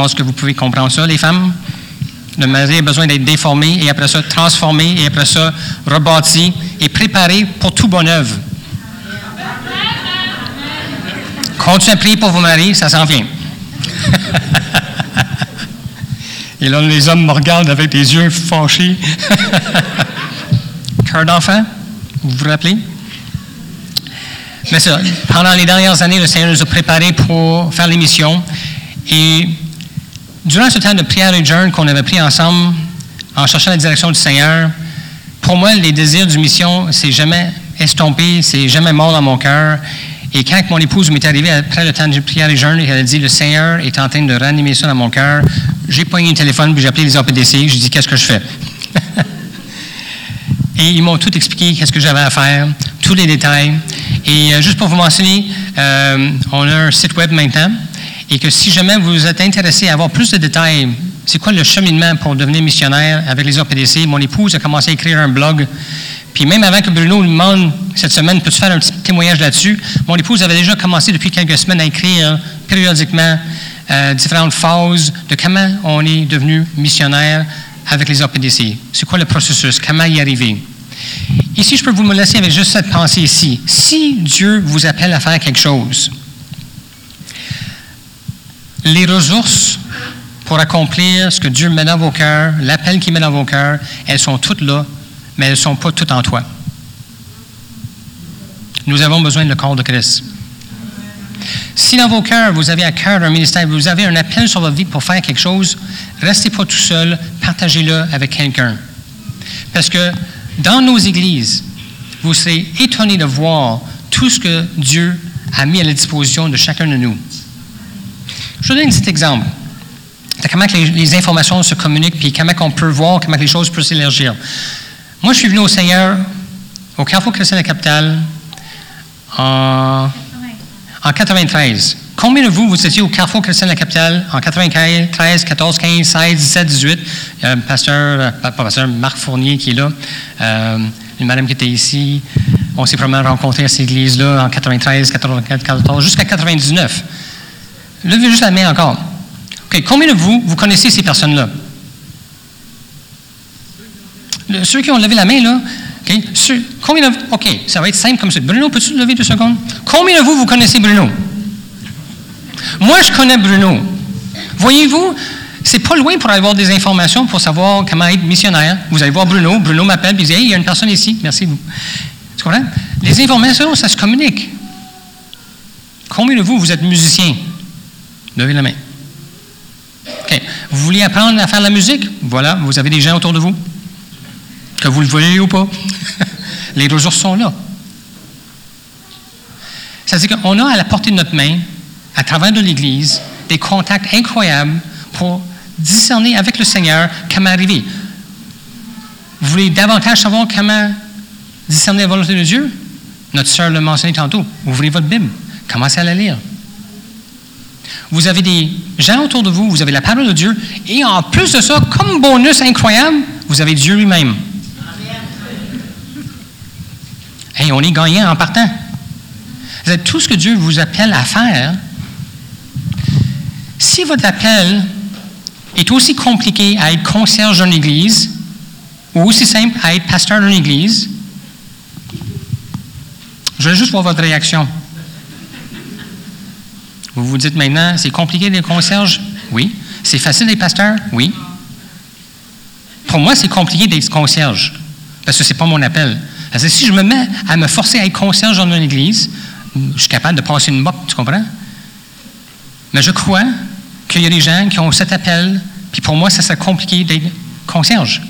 pense que vous pouvez comprendre ça, les femmes. Le mari a besoin d'être déformé et après ça transformé et après ça rebâti et préparé pour tout bon œuvre. Continuez à prier pour vos maris, ça s'en vient. et là, les hommes me regardent avec des yeux fâchés. Cœur d'enfant, vous vous rappelez? Mais ça, pendant les dernières années, le Seigneur nous a préparés pour faire l'émission. Et durant ce temps de prière et de jeûne qu'on avait pris ensemble, en cherchant la direction du Seigneur, pour moi, les désirs du mission, c'est jamais estompé, c'est jamais mort dans mon cœur. Et quand mon épouse m'est arrivée après le temps de prière et jeûne, elle a dit Le Seigneur est en train de ranimer ça dans mon cœur. J'ai poigné le téléphone, puis j'ai appelé les APDC. J'ai dit Qu'est-ce que je fais Et ils m'ont tout expliqué, qu'est-ce que j'avais à faire, tous les détails. Et euh, juste pour vous mentionner, euh, on a un site web maintenant. Et que si jamais vous êtes intéressé à avoir plus de détails, c'est quoi le cheminement pour devenir missionnaire avec les APDC, mon épouse a commencé à écrire un blog puis même avant que Bruno lui demande cette semaine, peux-tu faire un petit témoignage là-dessus? Mon épouse avait déjà commencé depuis quelques semaines à écrire périodiquement euh, différentes phases de comment on est devenu missionnaire avec les APDC. C'est quoi le processus? Comment y arriver? Ici, je peux vous me laisser avec juste cette pensée ici. Si Dieu vous appelle à faire quelque chose, les ressources pour accomplir ce que Dieu met dans vos cœurs, l'appel qu'il met dans vos cœurs, elles sont toutes là mais elles ne sont pas toutes en toi. Nous avons besoin de le corps de Christ. Si dans vos cœurs, vous avez à cœur un ministère, vous avez un appel sur votre vie pour faire quelque chose, restez pas tout seul, partagez-le avec quelqu'un. Parce que dans nos églises, vous serez étonnés de voir tout ce que Dieu a mis à la disposition de chacun de nous. Je vous donne un petit exemple de comment les, informations se communiquent, puis comment on peut voir, comment les choses peuvent s'élargir. Moi, je suis venu au Seigneur au Carrefour Chrétien de la Capitale en, en 93. Combien de vous, vous étiez au Carrefour Chrétien de la Capitale en 93, 14, 15, 16, 17, 18? Il y a un pasteur, euh, pas pasteur, Marc Fournier qui est là, euh, une madame qui était ici. On s'est probablement rencontrés à cette église-là en 93, 94, 14, jusqu'à 99. Levez juste la main encore. OK, combien de vous, vous connaissez ces personnes-là? ceux qui ont levé la main, là, combien de OK, ça va être simple comme ça. Bruno, peux-tu lever deux secondes? Combien de vous, vous connaissez Bruno? Moi, je connais Bruno. Voyez-vous, c'est pas loin pour avoir des informations pour savoir comment être missionnaire. Vous allez voir Bruno, Bruno m'appelle, il dit Hey, il y a une personne ici, merci vous. Tu comprends? Les informations, ça se communique. Combien de vous, vous êtes musicien? Levez la main. Vous voulez apprendre à faire la musique? Voilà, vous avez des gens autour de vous? Que vous le voyez ou pas? Les ressources sont là. C'est-à-dire qu'on a à la portée de notre main, à travers de l'Église, des contacts incroyables pour discerner avec le Seigneur comment arriver. Vous voulez davantage savoir comment discerner la volonté de Dieu? Notre sœur l'a mentionné tantôt. Ouvrez votre Bible. Commencez à la lire. Vous avez des gens autour de vous, vous avez la parole de Dieu, et en plus de ça, comme bonus incroyable, vous avez Dieu lui-même. Et on est gagnant en partant. Tout ce que Dieu vous appelle à faire, si votre appel est aussi compliqué à être concierge d'une église, ou aussi simple à être pasteur d'une église, je veux juste voir votre réaction. Vous vous dites maintenant, c'est compliqué d'être concierge? Oui. C'est facile d'être pasteur? Oui. Pour moi, c'est compliqué d'être concierge, parce que ce n'est pas mon appel. Parce que si je me mets à me forcer à être concierge dans une église, je suis capable de passer une mop, tu comprends? Mais je crois qu'il y a des gens qui ont cet appel, puis pour moi, ça serait compliqué d'être concierge.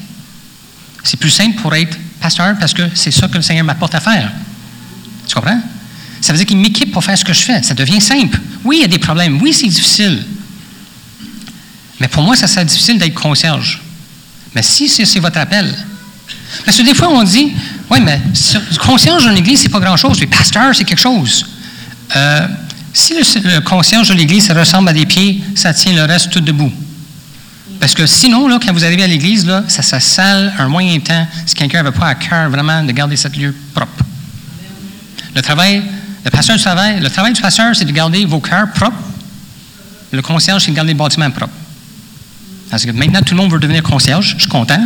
C'est plus simple pour être pasteur parce que c'est ça que le Seigneur m'apporte à faire. Tu comprends? Ça veut dire qu'il m'équipe pour faire ce que je fais. Ça devient simple. Oui, il y a des problèmes. Oui, c'est difficile. Mais pour moi, ça serait difficile d'être concierge. Mais si c'est votre appel, parce que des fois, on dit, oui, mais concierge d'une église, c'est pas grand-chose. Mais pasteur, c'est quelque chose. Euh, si le, concierge de l'église ressemble à des pieds, ça tient le reste tout debout. Parce que sinon, là, quand vous arrivez à l'église, là, ça sale un moyen temps si quelqu'un n'avait pas à cœur vraiment de garder ce lieu propre. Le travail, le pasteur travail, le travail du pasteur, c'est de garder vos cœurs propres. Le concierge, c'est de garder le bâtiment propre. Parce que maintenant, tout le monde veut devenir concierge. Je suis content.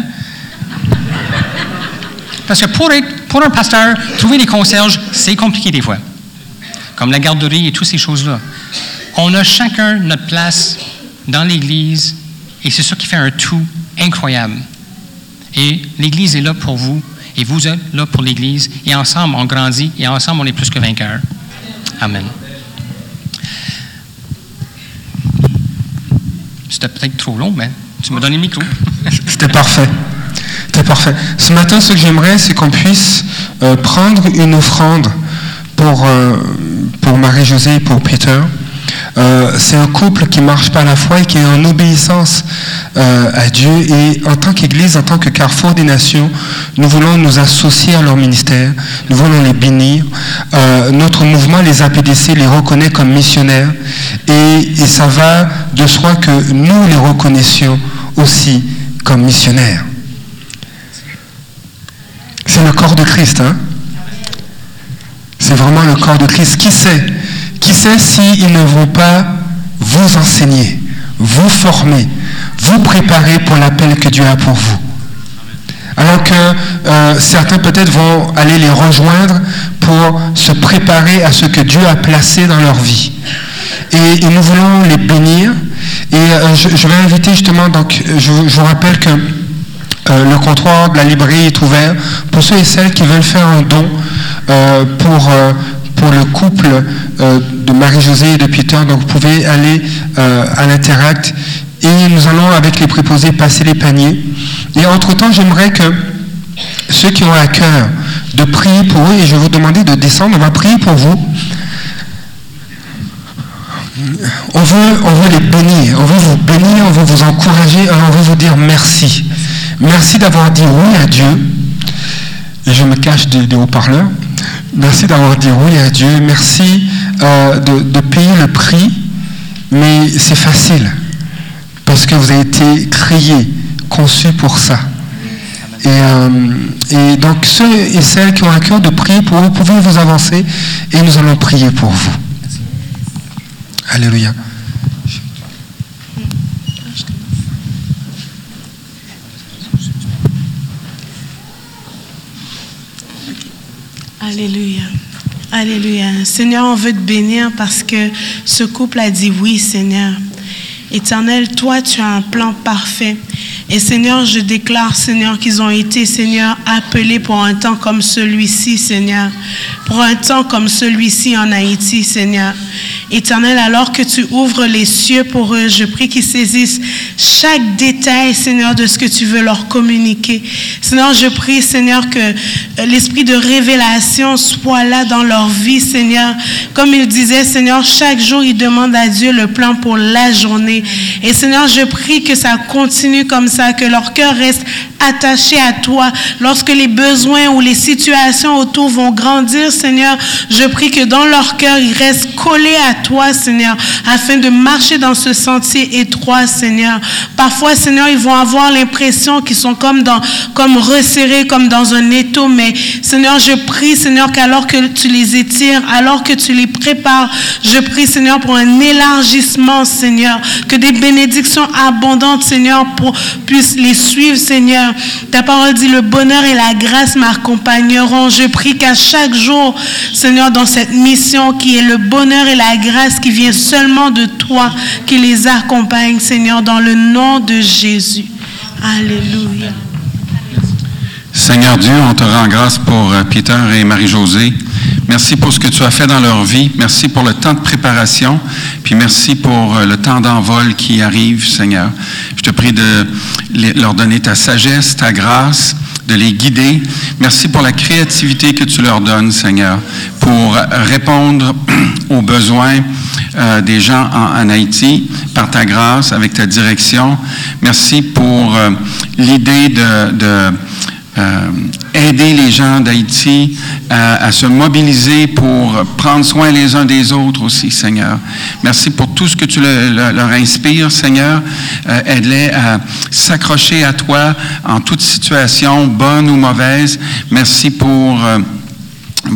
Parce que pour, pour un pasteur, trouver des concierges, c'est compliqué des fois. Comme la garderie et toutes ces choses-là. On a chacun notre place dans l'Église et c'est ça qui fait un tout incroyable. Et l'Église est là pour vous et vous êtes là pour l'Église et ensemble on grandit et ensemble on est plus que vainqueurs. Amen. C'était peut-être trop long, mais tu me donnes le micro. C'était parfait. C'était parfait. Ce matin, ce que j'aimerais, c'est qu'on puisse euh, prendre une offrande pour, euh, pour Marie-Josée et pour Peter. Euh, c'est un couple qui marche par la foi et qui est en obéissance euh, à Dieu. Et en tant qu'Église, en tant que Carrefour des Nations, nous voulons nous associer à leur ministère. Nous voulons les bénir. Euh, notre mouvement, les APDC, les reconnaît comme missionnaires. Et, et ça va de soi que nous les reconnaissions aussi comme missionnaires. C'est le corps de Christ. Hein? C'est vraiment le corps de Christ. Qui sait sait s'ils ne vont pas vous enseigner, vous former, vous préparer pour l'appel que Dieu a pour vous. Alors que euh, certains peut-être vont aller les rejoindre pour se préparer à ce que Dieu a placé dans leur vie. Et, nous voulons les bénir. Et euh, je, vais inviter justement, donc je, vous rappelle que euh, le comptoir de la librairie est ouvert pour ceux et celles qui veulent faire un don pour pour le couple euh, de Marie-Josée et de Peter. Donc vous pouvez aller euh, à l'interact et nous allons avec les préposés passer les paniers. Et entre-temps, j'aimerais que ceux qui ont à cœur de prier pour eux, et je vais vous demander de descendre, on va prier pour vous. On veut, on veut les bénir, on veut vous bénir, on veut vous encourager, on veut vous dire merci. Merci d'avoir dit oui à Dieu. Et je me cache des haut-parleurs. Merci d'avoir dit oui à Dieu. Merci euh, de, payer le prix. Mais c'est facile. Parce que vous avez été créé, conçu pour ça. Et, euh, et, donc ceux et celles qui ont un cœur de prier pour vous, pouvez vous avancer et nous allons prier pour vous. Alléluia. Alléluia. Alléluia. Seigneur, on veut te bénir parce que ce couple a dit oui, Seigneur. Éternel, toi, tu as un plan parfait. Et Seigneur, je déclare, Seigneur, qu'ils ont été, Seigneur, appelés pour un temps comme celui-ci, Seigneur. Pour un temps comme celui-ci en Haïti, Seigneur. Éternel, alors que tu ouvres les cieux pour eux, je prie qu'ils saisissent chaque détail, Seigneur, de ce que tu veux leur communiquer. Seigneur, je prie, Seigneur, que euh, l'esprit de révélation soit là dans leur vie, Seigneur. Comme il disait, Seigneur, chaque jour, ils demandent à Dieu le plan pour la journée. Et Seigneur, je prie que ça continue comme ça, que leur cœur reste attaché à toi. Lorsque les besoins ou les situations autour vont grandir, Seigneur, je prie que dans leur cœur, ils restent collés à toi, Seigneur, afin de marcher dans ce sentier étroit, Seigneur. Parfois, Seigneur, ils vont avoir l'impression qu'ils sont comme dans, comme resserrés, comme dans un étau, mais Seigneur, je prie, Seigneur, qu'alors que tu les étires, alors que tu les prépares, je prie, Seigneur, pour un élargissement, Seigneur, que des bénédictions abondantes, Seigneur, puissent les suivre, Seigneur. Ta parole dit, le bonheur et la grâce m'accompagneront. Je prie qu'à chaque jour, Seigneur, dans cette mission qui est le bonheur et la grâce qui vient seulement de toi, qui les accompagne, Seigneur, dans le nom de Jésus. Alléluia. Seigneur Dieu, on te rend grâce pour euh, Peter et Marie-Josée. Merci pour ce que tu as fait dans leur vie. Merci pour le temps de préparation. Puis merci pour euh, le temps d'envol qui arrive, Seigneur. Je te prie de leur donner ta sagesse, ta grâce, de les guider. Merci pour la créativité que tu leur donnes, Seigneur, pour répondre aux besoins euh, des gens en, Haïti par ta grâce, avec ta direction. Merci pour euh, l'idée de euh, aider les gens d'Haïti à, se mobiliser pour prendre soin les uns des autres aussi, Seigneur. Merci pour tout ce que tu leur inspires, Seigneur. Euh, aide-les à s'accrocher à toi en toute situation, bonne ou mauvaise. Merci pour... Euh,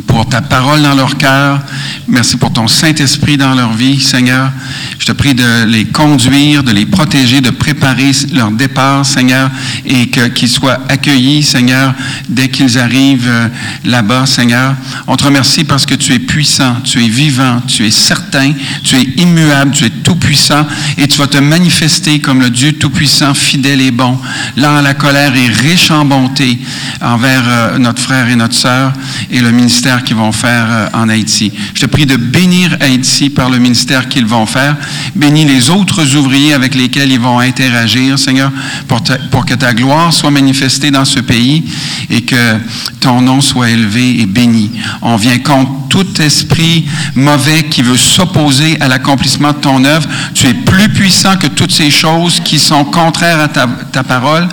pour ta parole dans leur cœur. Merci pour ton Saint-Esprit dans leur vie, Seigneur. Je te prie de les conduire, de les protéger, de préparer leur départ, Seigneur, et qu'ils soient accueillis, Seigneur, dès qu'ils arrivent euh, là-bas, Seigneur. On te remercie parce que tu es puissant, tu es vivant, tu es certain, tu es immuable, tu es tout-puissant, et tu vas te manifester comme le Dieu tout-puissant, fidèle et bon, lent à la colère et riche en bonté envers euh, notre frère et notre sœur et le ministère qu'ils vont faire euh, en Haïti. Je te prie de bénir Haïti par le ministère qu'ils vont faire. Bénis les autres ouvriers avec lesquels ils vont interagir, Seigneur, pour, que ta gloire soit manifestée dans ce pays et que ton nom soit élevé et béni. On vient contre tout esprit mauvais qui veut s'opposer à l'accomplissement de ton œuvre. Tu es plus puissant que toutes ces choses qui sont contraires à ta, ta parole.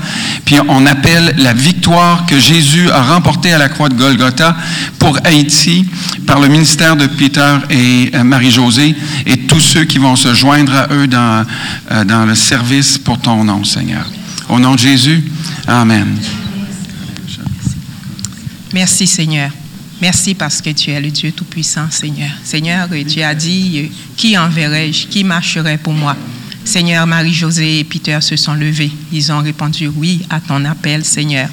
Puis on appelle la victoire que Jésus a remportée à la croix de Golgotha pour Haïti par le ministère de Peter et euh, Marie-Josée et tous ceux qui vont se joindre à eux dans, euh, dans le service pour ton nom, Seigneur. Au nom de Jésus, Amen. Merci Seigneur. Merci parce que tu es le Dieu Tout-Puissant, Seigneur. Seigneur, tu as dit, qui enverrai-je, qui marcherait pour moi? Seigneur, Marie-Josée et Peter se sont levés. Ils ont répondu oui à ton appel, Seigneur.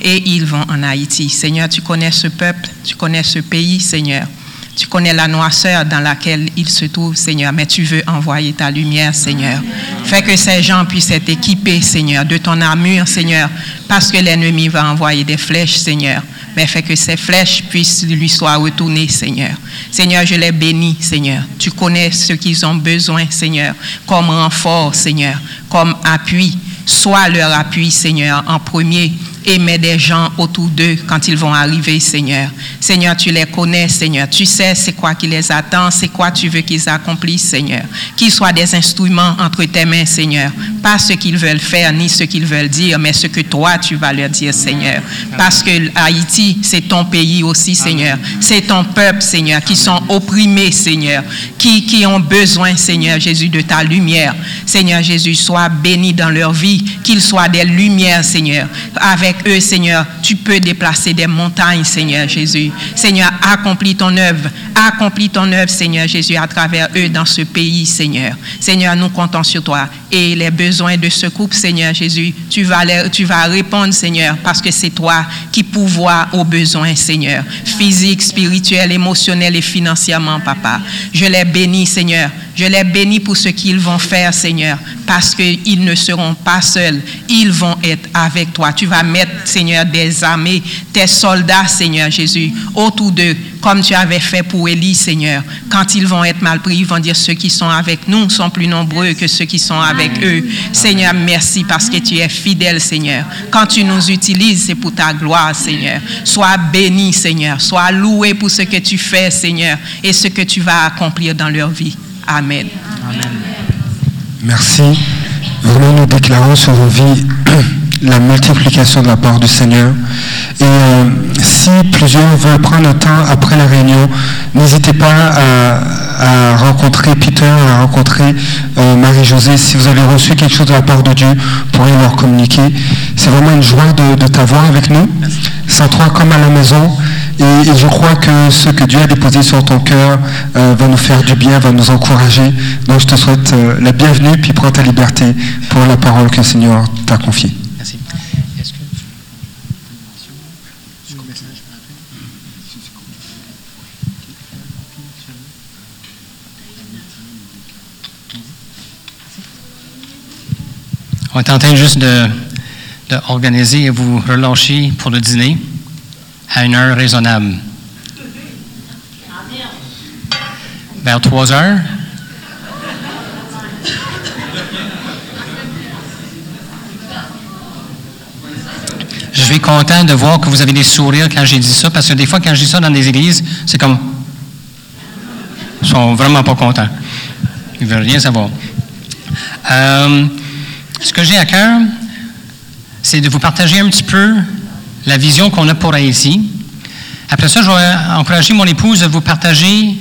Et ils vont en Haïti. Seigneur, tu connais ce peuple, tu connais ce pays, Seigneur. Tu connais la noirceur dans laquelle ils se trouvent, Seigneur, mais tu veux envoyer ta lumière, Seigneur. Fais que ces gens puissent être équipés, Seigneur, de ton armure, Seigneur, parce que l'ennemi va envoyer des flèches, Seigneur. Mais fais que ces flèches puissent lui soient retournées, Seigneur. Seigneur, je les bénis, Seigneur. Tu connais ce qu'ils ont besoin, Seigneur, comme renfort, Seigneur, comme appui. Sois leur appui, Seigneur, en premier et mets des gens autour d'eux quand ils vont arriver, Seigneur. Seigneur, tu les connais, Seigneur. Tu sais c'est quoi qui les attend, c'est quoi tu veux qu'ils accomplissent, Seigneur. Qu'ils soient des instruments entre tes mains, Seigneur. Pas ce qu'ils veulent faire ni ce qu'ils veulent dire, mais ce que toi tu vas leur dire, Seigneur. Parce que Haïti, c'est ton pays aussi, Seigneur. C'est ton peuple, Seigneur, qui sont opprimés, Seigneur. Qui, qui ont besoin, Seigneur Jésus, de ta lumière. Seigneur Jésus, sois béni dans leur vie, qu'ils soient des lumières, Seigneur. Avec eux, Seigneur, tu peux déplacer des montagnes, Seigneur Jésus. Seigneur, accomplis ton œuvre. Accomplis ton œuvre, Seigneur Jésus, à travers eux dans ce pays, Seigneur. Seigneur, nous comptons sur toi. Et les besoins de ce couple, Seigneur Jésus, tu vas, les- répondre, Seigneur, parce que c'est toi qui pourvois aux besoins, Seigneur. Physique, spirituel, émotionnel et financièrement, Papa. Je les bénis, Seigneur. Je les bénis pour ce qu'ils vont faire, Seigneur, parce qu'ils ne seront pas seuls. Ils vont être avec toi. Tu vas mettre, Seigneur, des armées, tes soldats, Seigneur Jésus, autour d'eux, comme tu avais fait pour Élie, Seigneur. Quand ils vont être mal pris, ils vont dire ceux qui sont avec nous sont plus nombreux que ceux qui sont avec eux. Seigneur, merci parce que tu es fidèle, Seigneur. Quand tu nous utilises, c'est pour ta gloire, Seigneur. Sois béni, Seigneur. Sois loué pour ce que tu fais, Seigneur, et ce que tu vas accomplir dans leur vie. Amen. Merci. Vraiment, nous déclarons sur vos vies la multiplication de la part du Seigneur. Et euh, si plusieurs veulent prendre le temps après la réunion, n'hésitez pas à, à rencontrer Peter, à rencontrer euh, Marie-Josée. Si vous avez reçu quelque chose de la part de Dieu, vous pourrez leur communiquer. C'est vraiment une joie de, de t'avoir avec nous. Sans toi comme à la maison. Et, et je crois que ce que Dieu a déposé sur ton cœur euh, va nous faire du bien, va nous encourager. Donc je te souhaite la bienvenue, puis prends ta liberté pour la parole que le Seigneur t'a confiée. Merci. Est-ce que On est en train juste de, et vous relâcher pour le dîner à une heure raisonnable. Vers 3 heures. Je suis content de voir que vous avez des sourires quand j'ai dit ça, parce que des fois, quand je dis ça dans des églises, c'est comme. Ils sont vraiment pas contents. Ils veulent rien savoir. Euh, ce que j'ai à cœur, c'est de vous partager un petit peu la vision qu'on a pour Haïti. Après ça, je vais encourager mon épouse à vous partager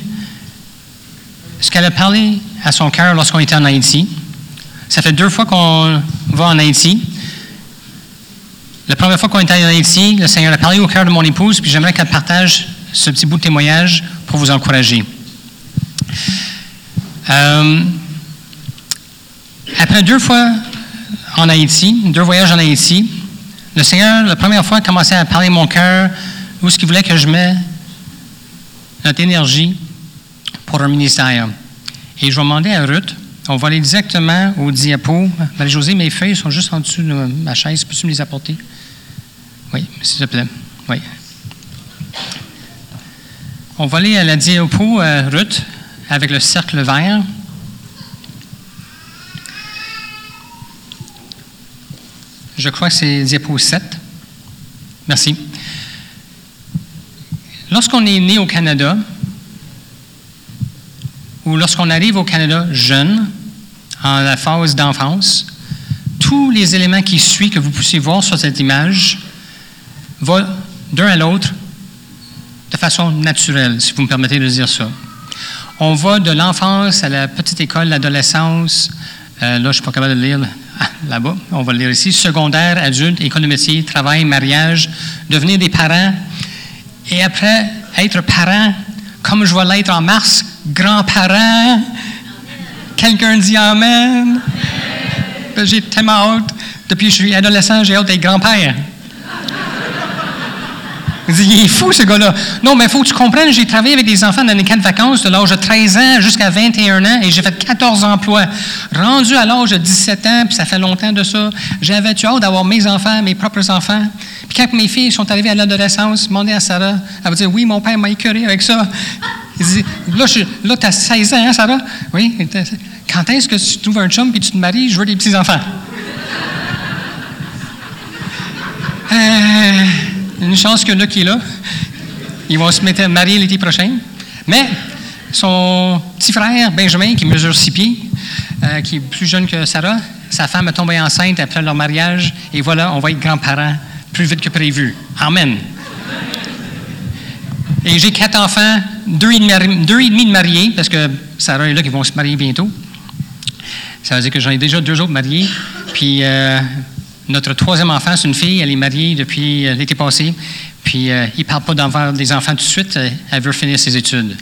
ce qu'elle a parlé à son cœur lorsqu'on était en Haïti. Ça fait deux fois qu'on va en Haïti. La première fois qu'on était en Haïti, le Seigneur a parlé au cœur de mon épouse, puis j'aimerais qu'elle partage ce petit bout de témoignage pour vous encourager. Euh, après deux fois en Haïti, deux voyages en Haïti, le Seigneur, la première fois, a commencé à parler mon cœur, où est-ce qu'il voulait que je mette notre énergie pour un ministère. Et je vais demander à Ruth, on va aller exactement au diapo. Marie-Josée, mes feuilles sont juste en dessous de ma chaise. Peux-tu me les apporter? Oui, s'il te plaît. Oui. On va aller à la diapo, euh, Ruth, avec le cercle vert. Je crois que c'est diapo 7. Merci. Lorsqu'on est né au Canada, ou lorsqu'on arrive au Canada jeune, en la phase d'enfance, tous les éléments qui suivent que vous pouvez voir sur cette image vont d'un à l'autre de façon naturelle, si vous me permettez de dire ça. On va de l'enfance à la petite école, l'adolescence, euh, là je ne suis pas capable de lire là-bas, on va le lire ici, secondaire, adulte, école de métier, travail, mariage, devenir des parents, et après être parent, comme je vais l'être en mars, grand-parent. Quelqu'un dit Amen. Ben, j'ai tellement hâte. Depuis que je suis adolescent, j'ai hâte d'être grand-père. Il est fou, ce gars-là. Non, mais il faut que tu comprennes, j'ai travaillé avec des enfants dans les camps de vacances de l'âge de 13 ans jusqu'à 21 ans et j'ai fait 14 emplois. Rendu à l'âge de 17 ans, puis ça fait longtemps de ça, j'avais-tu hâte d'avoir mes enfants, mes propres enfants? Puis quand mes filles sont arrivées à l'adolescence, demandé à Sarah, elle va dire Oui, mon père m'a écœuré avec ça. Il dit Là, là tu as 16 ans, hein, Sarah? Oui. Quand est-ce que tu trouves un chum puis tu te maries? Je veux des petits-enfants? euh, une chance que qui est là. Ils vont se mettre marier l'été prochain. Mais son petit frère, Benjamin, qui mesure six pieds, euh, qui est plus jeune que Sarah, sa femme est tombée enceinte après leur mariage, et voilà, on va être grands-parents plus vite que prévu. Amen. Et j'ai quatre enfants, deux et, demi, de mariés, parce que Sarah est là vont se marier bientôt. Ça veut dire que j'en ai déjà deux autres mariés. Puis euh, notre troisième enfant, c'est une fille, elle est mariée depuis euh, l'été passé. Puis euh, il ne parle pas d'avoir des enfants tout de suite, euh, elle veut finir ses études.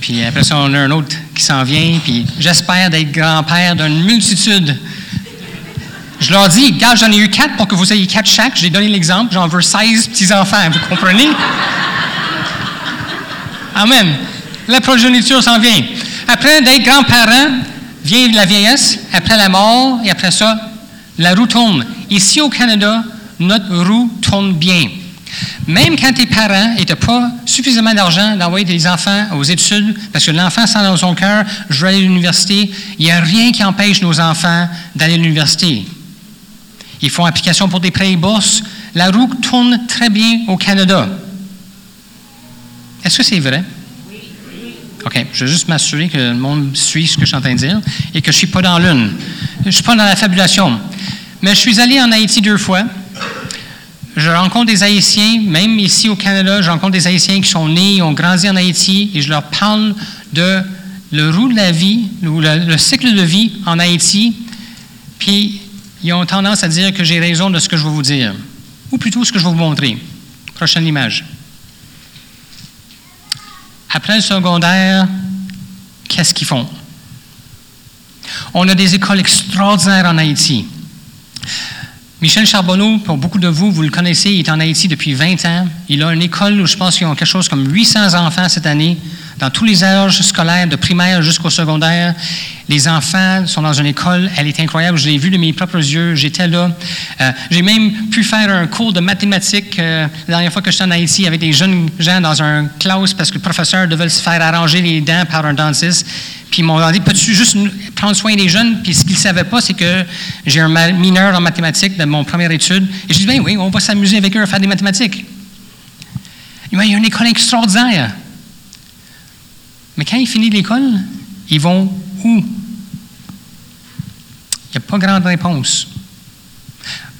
Puis après ça, on a un autre qui s'en vient, puis j'espère d'être grand-père d'une multitude. Je leur dis, gars, j'en ai eu quatre pour que vous ayez quatre chaque. J'ai donné l'exemple, j'en veux 16 petits-enfants, vous comprenez? Amen. La progéniture s'en vient. Après d'être grand-parent, vient la vieillesse, après la mort, et après ça, la roue tourne. Ici au Canada, notre roue tourne bien. Même quand tes parents n'étaient pas suffisamment d'argent d'envoyer tes enfants aux études, parce que l'enfant sent dans son cœur, je veux aller à l'université, il n'y a rien qui empêche nos enfants d'aller à l'université. Ils font application pour des prêts et bourses. La roue tourne très bien au Canada. Est-ce que c'est vrai? OK. Je vais juste m'assurer que le monde suit ce que je suis en train de dire et que je ne suis pas dans l'une. Je ne suis pas dans la fabulation. Mais je suis allé en Haïti deux fois. Je rencontre des Haïtiens, même ici au Canada, je rencontre des Haïtiens qui sont nés, ont grandi en Haïti, et je leur parle de le roue de la vie, ou le, cycle de vie en Haïti, puis ils ont tendance à dire que j'ai raison de ce que je vais vous dire, ou plutôt ce que je vais vous montrer. Prochaine image. Après le secondaire, qu'est-ce qu'ils font? On a des écoles extraordinaires en Haïti. Michel Charbonneau, pour beaucoup de vous, vous le connaissez, il est en Haïti depuis 20 ans. Il a une école où je pense qu'ils ont quelque chose comme 800 enfants cette année, dans tous les âges scolaires, de primaire jusqu'au secondaire. Les enfants sont dans une école, elle est incroyable, je l'ai vue de mes propres yeux, j'étais là. Euh, j'ai même pu faire un cours de mathématiques euh, la dernière fois que j'étais en Haïti avec des jeunes gens dans un classe parce que le professeur devait se faire arranger les dents par un dentiste. Puis ils m'ont dit, peux-tu juste prendre soin des jeunes? Puis ce qu'ils ne savaient pas, c'est que j'ai un mineur en mathématiques de mon première étude. Et j'ai dit, ben oui, on va s'amuser avec eux à faire des mathématiques. Il y a une école extraordinaire. Mais quand ils finissent l'école, ils vont où? Il n'y a pas grande réponse.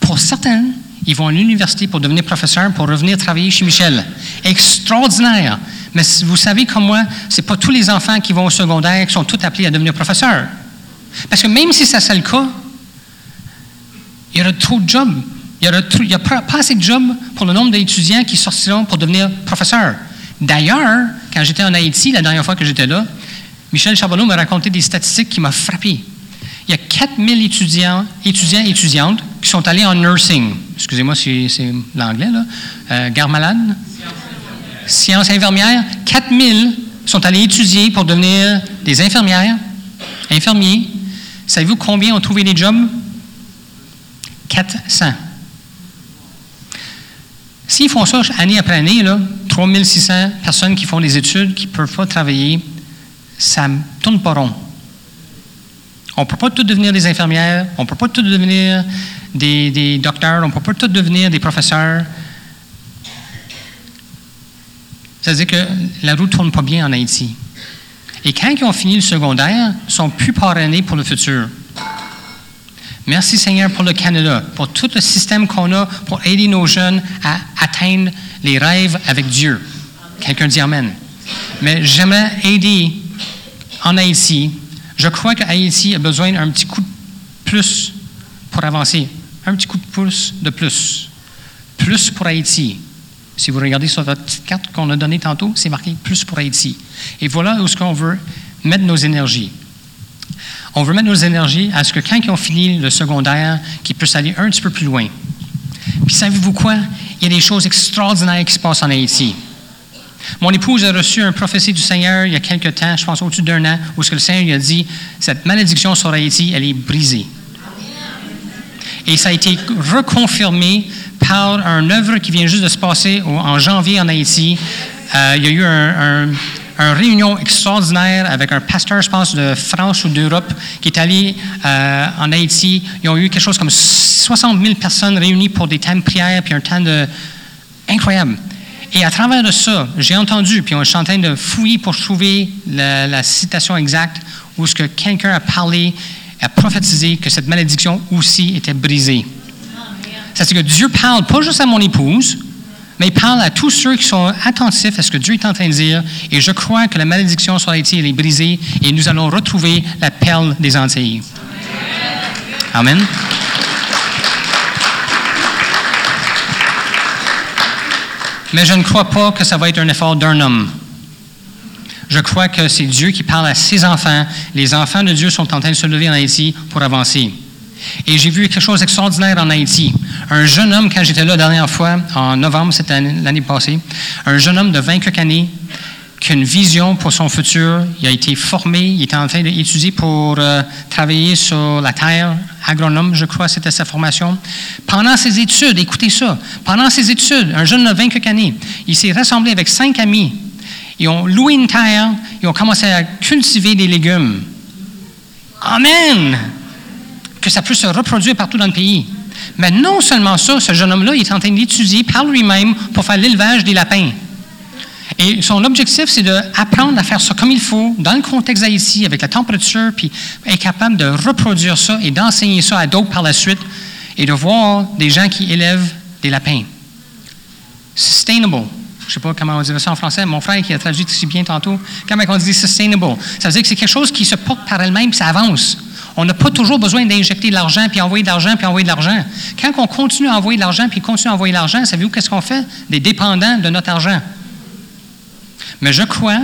Pour certains, ils vont à l'université pour devenir professeur, pour revenir travailler chez Michel. Extraordinaire. Mais vous savez comme moi, ce n'est pas tous les enfants qui vont au secondaire qui sont tous appelés à devenir professeurs. Parce que même si ça c'est le cas, il y aura trop de jobs. Il n'y a pas assez de jobs pour le nombre d'étudiants qui sortiront pour devenir professeurs. D'ailleurs, quand j'étais en Haïti, la dernière fois que j'étais là, Michel Charbonneau m'a raconté des statistiques qui m'ont frappé. Il y a 4000 étudiants, étudiants et étudiantes qui sont allés en nursing. Excusez-moi si c'est l'anglais, là. Euh, malade? Sciences infirmières. 4000 sont allés étudier pour devenir des infirmières, infirmiers. Savez-vous combien ont trouvé des jobs? 400. S'ils font ça année après année, là, 3600 personnes qui font des études, qui ne peuvent pas travailler, ça ne tourne pas rond. On ne peut pas tous devenir des infirmières, on ne peut pas tous devenir des, des docteurs, on ne peut pas tous devenir des professeurs. Ça veut dire que la route ne tourne pas bien en Haïti. Et quand ils ont fini le secondaire, ils sont plus parrainés pour le futur. Merci Seigneur pour le Canada, pour tout le système qu'on a pour aider nos jeunes à atteindre les rêves avec Dieu. Quelqu'un dit Amen. Mais j'aimerais aider en Haïti. Je crois que Haïti a besoin d'un petit coup de plus pour avancer. Un petit coup de pouce de plus. Plus pour Haïti. Si vous regardez sur votre carte qu'on a donnée tantôt, c'est marqué plus pour Haïti. Et voilà où ce qu'on veut mettre nos énergies. On veut mettre nos énergies à ce que quand ils ont fini le secondaire, qu'ils puissent aller un petit peu plus loin. Puis savez-vous quoi? Il y a des choses extraordinaires qui se passent en Haïti. Mon épouse a reçu un prophétie du Seigneur il y a quelque temps, je pense au-dessus d'un an, où ce que le Seigneur lui a dit, cette malédiction sur Haïti, elle est brisée. Et ça a été reconfirmé par un œuvre qui vient juste de se passer en janvier en Haïti. Euh, il y a eu un, une réunion extraordinaire avec un pasteur, je pense, de France ou d'Europe qui est allé euh, en Haïti. Ils ont eu quelque chose comme 60 000 personnes réunies pour des temps de prière, puis un temps de... incroyable. Et à travers de ça, j'ai entendu, puis on est en train de fouiller pour trouver la, citation exacte, où ce que quelqu'un a parlé, a prophétisé que cette malédiction aussi était brisée. C'est-à-dire que Dieu parle pas juste à mon épouse, mais il parle à tous ceux qui sont attentifs à ce que Dieu est en train de dire. Et je crois que la malédiction sur Haïti, elle est brisée et nous allons retrouver la perle des Antilles. Amen. Mais je ne crois pas que ça va être un effort d'un homme. Je crois que c'est Dieu qui parle à ses enfants. Les enfants de Dieu sont en train de se lever en Haïti pour avancer. Et j'ai vu quelque chose d'extraordinaire en Haïti. Un jeune homme, quand j'étais là la dernière fois, en novembre, c'était l'année passée, un jeune homme de 20 quelques années qui a une vision pour son futur. Il a été formé, il était en train d'étudier pour euh, travailler sur la terre, agronome, je crois, c'était sa formation. Pendant ses études, écoutez ça, pendant ses études, un jeune de 20 quelques années, il s'est rassemblé avec cinq amis. Ils ont loué une terre, ils ont commencé à cultiver des légumes. Amen! Que ça puisse se reproduire partout dans le pays. Mais non seulement ça, ce jeune homme-là, il est en train d'étudier par lui-même pour faire l'élevage des lapins. Et son objectif, c'est d'apprendre à faire ça comme il faut, dans le contexte haïti, avec la température, puis être capable de reproduire ça et d'enseigner ça à d'autres par la suite, et de voir des gens qui élèvent des lapins. Sustainable. Je ne sais pas comment on dirait ça en français. Mon frère qui a traduit si bien tantôt, comment on dit sustainable? Ça veut dire que c'est quelque chose qui se porte par elle-même, ça avance. On n'a pas toujours besoin d'injecter de l'argent, puis envoyer de l'argent, puis envoyer de l'argent. Quand on continue à envoyer de l'argent, puis continue à envoyer de l'argent, savez-vous qu'est-ce qu'on fait? Des dépendants de notre argent. Mais je crois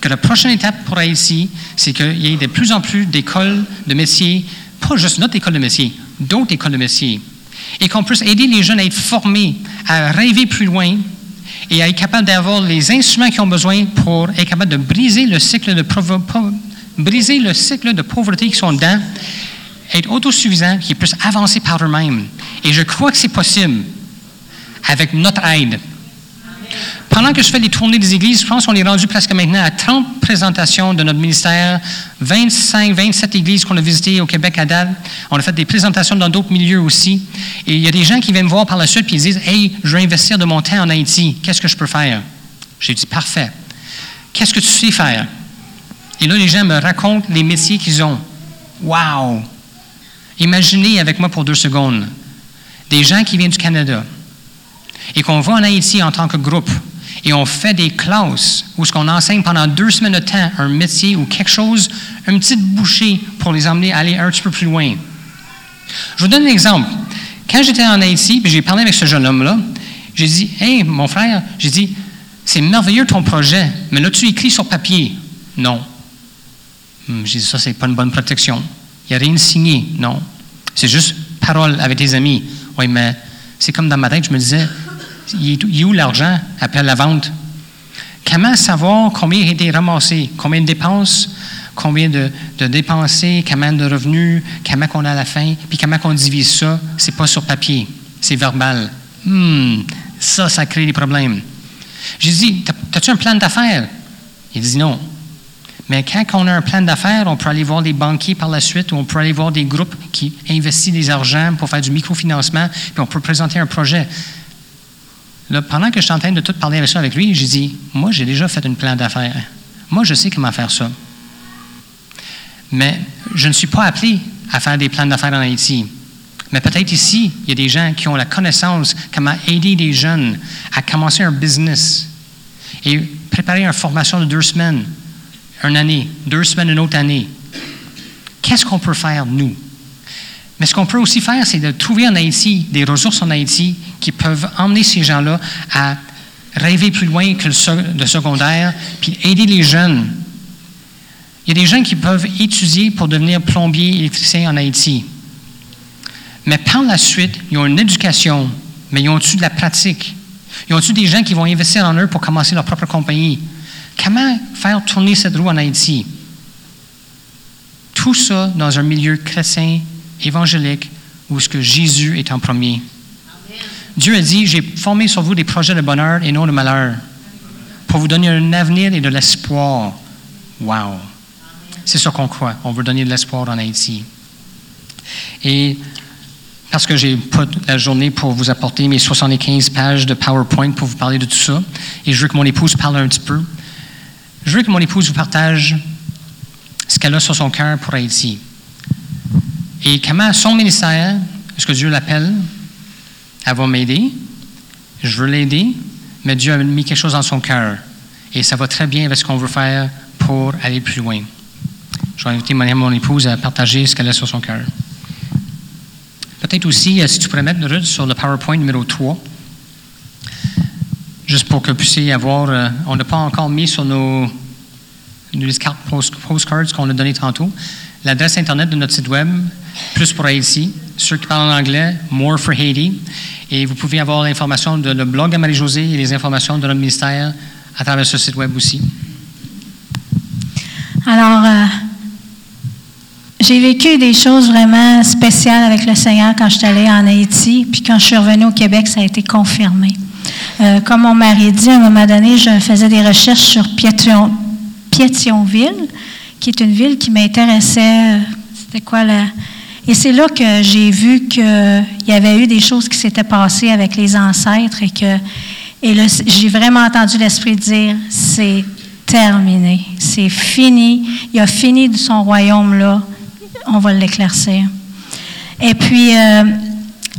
que la prochaine étape pour Haïti, c'est qu'il y ait de plus en plus d'écoles de métiers, pas juste notre école de métiers, d'autres écoles de métiers, et qu'on puisse aider les jeunes à être formés, à rêver plus loin, et à être capable d'avoir les instruments qu'ils ont besoin pour être capable de briser le cycle de, briser le cycle de pauvreté qu'ils sont dedans, être autosuffisants, qu'ils puissent avancer par eux-mêmes. Et je crois que c'est possible avec notre aide. Pendant que je fais les tournées des églises, je pense qu'on est rendu presque maintenant à 30 présentations de notre ministère, 25, 27 églises qu'on a visitées au Québec à date. On a fait des présentations dans d'autres milieux aussi. Et il y a des gens qui viennent me voir par la suite et ils disent Hey, je veux investir de mon temps en Haïti. Qu'est-ce que je peux faire? J'ai dit Parfait. Qu'est-ce que tu sais faire? Et là, les gens me racontent les métiers qu'ils ont. Wow Imaginez avec moi pour deux secondes des gens qui viennent du Canada et qu'on va en Haïti en tant que groupe et on fait des classes où ce qu'on enseigne pendant deux semaines de temps un métier ou quelque chose, une petite bouchée pour les emmener à aller un petit peu plus loin. Je vous donne un exemple. Quand j'étais en Haïti, j'ai parlé avec ce jeune homme-là, j'ai dit, hey, mon frère, j'ai dit, c'est merveilleux ton projet, mais l'as-tu écrit sur papier? Non. Hmm, J'ai dit, ça, c'est pas une bonne protection. Il n'y a rien signé. Non. C'est juste parole avec tes amis. Oui, mais c'est comme dans ma tête, je me disais, il est, où l'argent après la vente? Comment savoir combien a été ramassé, combien de dépenses, combien de, de dépensés, combien de revenus, comment qu'on a à la fin, puis comment qu'on divise ça? C'est pas sur papier, c'est verbal. Hmm, ça, ça crée des problèmes. J'ai dit, as-tu un plan d'affaires? Il dit non. Mais quand on a un plan d'affaires, on peut aller voir des banquiers par la suite ou on peut aller voir des groupes qui investissent des argent pour faire du microfinancement, puis on peut présenter un projet. Là, pendant que je suis en train de tout parler avec ça avec lui, j'ai dit, moi, j'ai déjà fait un plan d'affaires. Moi, je sais comment faire ça. Mais je ne suis pas appelé à faire des plans d'affaires en Haïti. Mais peut-être ici, il y a des gens qui ont la connaissance comment aider des jeunes à commencer un business et préparer une formation de deux semaines, une année, deux semaines, une autre année. Qu'est-ce qu'on peut faire, nous? Mais ce qu'on peut aussi faire, c'est de trouver en Haïti des ressources en Haïti qui peuvent emmener ces gens-là à rêver plus loin que le, sec- le secondaire, puis aider les jeunes. Il y a des gens qui peuvent étudier pour devenir plombier, électricien en Haïti. Mais par la suite, ils ont une éducation, mais ils ont-tu de la pratique? Ils ont-tu des gens qui vont investir en eux pour commencer leur propre compagnie? Comment faire tourner cette roue en Haïti? Tout ça dans un milieu chrétien, évangélique, où ce que Jésus est en premier. Dieu a dit, j'ai formé sur vous des projets de bonheur et non de malheur, pour vous donner un avenir et de l'espoir. Wow! C'est ça qu'on croit. On veut donner de l'espoir en Haïti. Et parce que j'ai pas la journée pour vous apporter mes 75 pages de PowerPoint pour vous parler de tout ça, et je veux que mon épouse parle un petit peu. Je veux que mon épouse vous partage ce qu'elle a sur son cœur pour Haïti. Et comment son ministère, est-ce que Dieu l'appelle, elle va m'aider, je veux l'aider, mais Dieu a mis quelque chose dans son cœur. Et ça va très bien avec ce qu'on veut faire pour aller plus loin. Je vais inviter mon, mon épouse à partager ce qu'elle a sur son cœur. Peut-être aussi, euh, si tu pourrais mettre Ruth sur le PowerPoint numéro 3, juste pour que vous puissiez avoir. euh, on n'a pas encore mis sur nos, nos postcards qu'on a données tantôt l'adresse Internet de notre site web, plus pour Haïti. Ceux qui parlent en anglais, More for Haiti. Et vous pouvez avoir l'information de le blog à Marie-Josée et les informations de notre ministère à travers ce site web aussi. Alors, euh, j'ai vécu des choses vraiment spéciales avec le Seigneur quand je suis allée en Haïti, puis quand je suis revenue au Québec, ça a été confirmé. Euh, comme mon mari dit, à un moment donné, je faisais des recherches sur Piétion- Piétionville, qui est une ville qui m'intéressait. euh, C'était quoi la... Et c'est là que j'ai vu qu'il y avait eu des choses qui s'étaient passées avec les ancêtres et que là, j'ai vraiment entendu l'Esprit dire, c'est terminé, c'est fini, il a fini de son royaume là, on va l'éclaircir. Et puis, euh,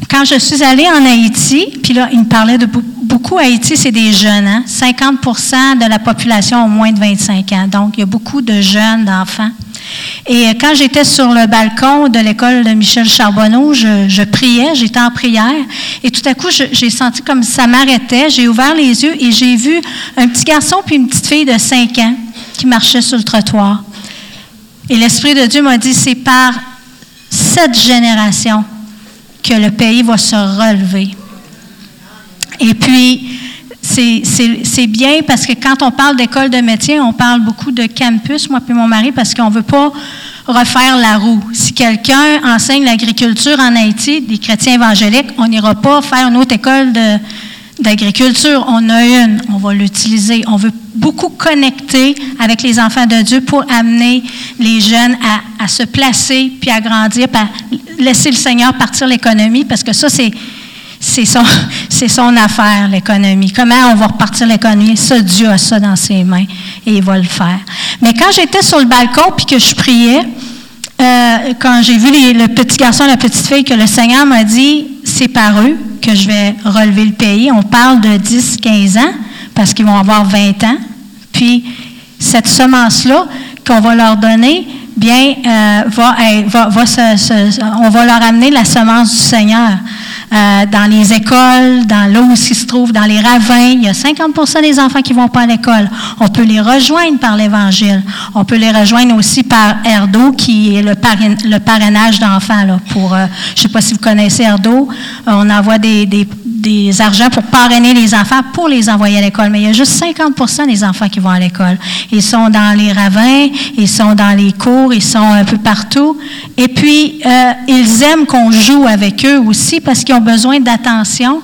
quand je suis allée en Haïti, puis là, il me parlait de beau- beaucoup, Haïti, c'est des jeunes, hein? 50% de la population ont moins de 25 ans, donc il y a beaucoup de jeunes, d'enfants. Et euh, quand j'étais sur le balcon de l'école de Michel Charbonneau, je, je priais, j'étais en prière, et tout à coup, j'ai senti comme ça m'arrêtait, j'ai ouvert les yeux et j'ai vu un petit garçon puis une petite fille de 5 ans qui marchaient sur le trottoir. Et l'Esprit de Dieu m'a dit, c'est par cette génération que le pays va se relever. Et puis, c'est- bien parce que quand on parle d'école de métier, on parle beaucoup de campus, moi puis mon mari, parce qu'on ne veut pas refaire la roue. Si quelqu'un enseigne l'agriculture en Haïti, des chrétiens évangéliques, on n'ira pas faire une autre école d'agriculture. On a une, on va l'utiliser. On veut beaucoup connecter avec les enfants de Dieu pour amener les jeunes à, à se placer, puis à grandir, puis à laisser le Seigneur partir l'économie, parce que ça, c'est c'est son, affaire, l'économie. Comment on va repartir l'économie? Ça, Dieu a ça dans ses mains et il va le faire. Mais quand j'étais sur le balcon puis que je priais, euh, quand j'ai vu le petit garçon et la petite fille, que le Seigneur m'a dit, c'est par eux que je vais relever le pays. On parle de 10, 15 ans, parce qu'ils vont avoir 20 ans. Puis, cette semence-là qu'on va leur donner, bien, euh, on va leur amener la semence du Seigneur. Euh, dans les écoles, dans là où ils se trouvent, dans les ravins. Il y a 50% des enfants qui vont pas à l'école. On peut les rejoindre par l'Évangile. On peut les rejoindre aussi par Erdo, qui est le, parrain- le parrainage d'enfants. Pour, euh, je sais pas si vous connaissez Erdo. Euh, on envoie des, des argents pour parrainer les enfants pour les envoyer à l'école. Mais il y a juste 50 des enfants qui vont à l'école. Ils sont dans les ravins, ils sont dans les cours, ils sont un peu partout. Et puis, euh, ils aiment qu'on joue avec eux aussi parce qu'ils ont besoin d'attention.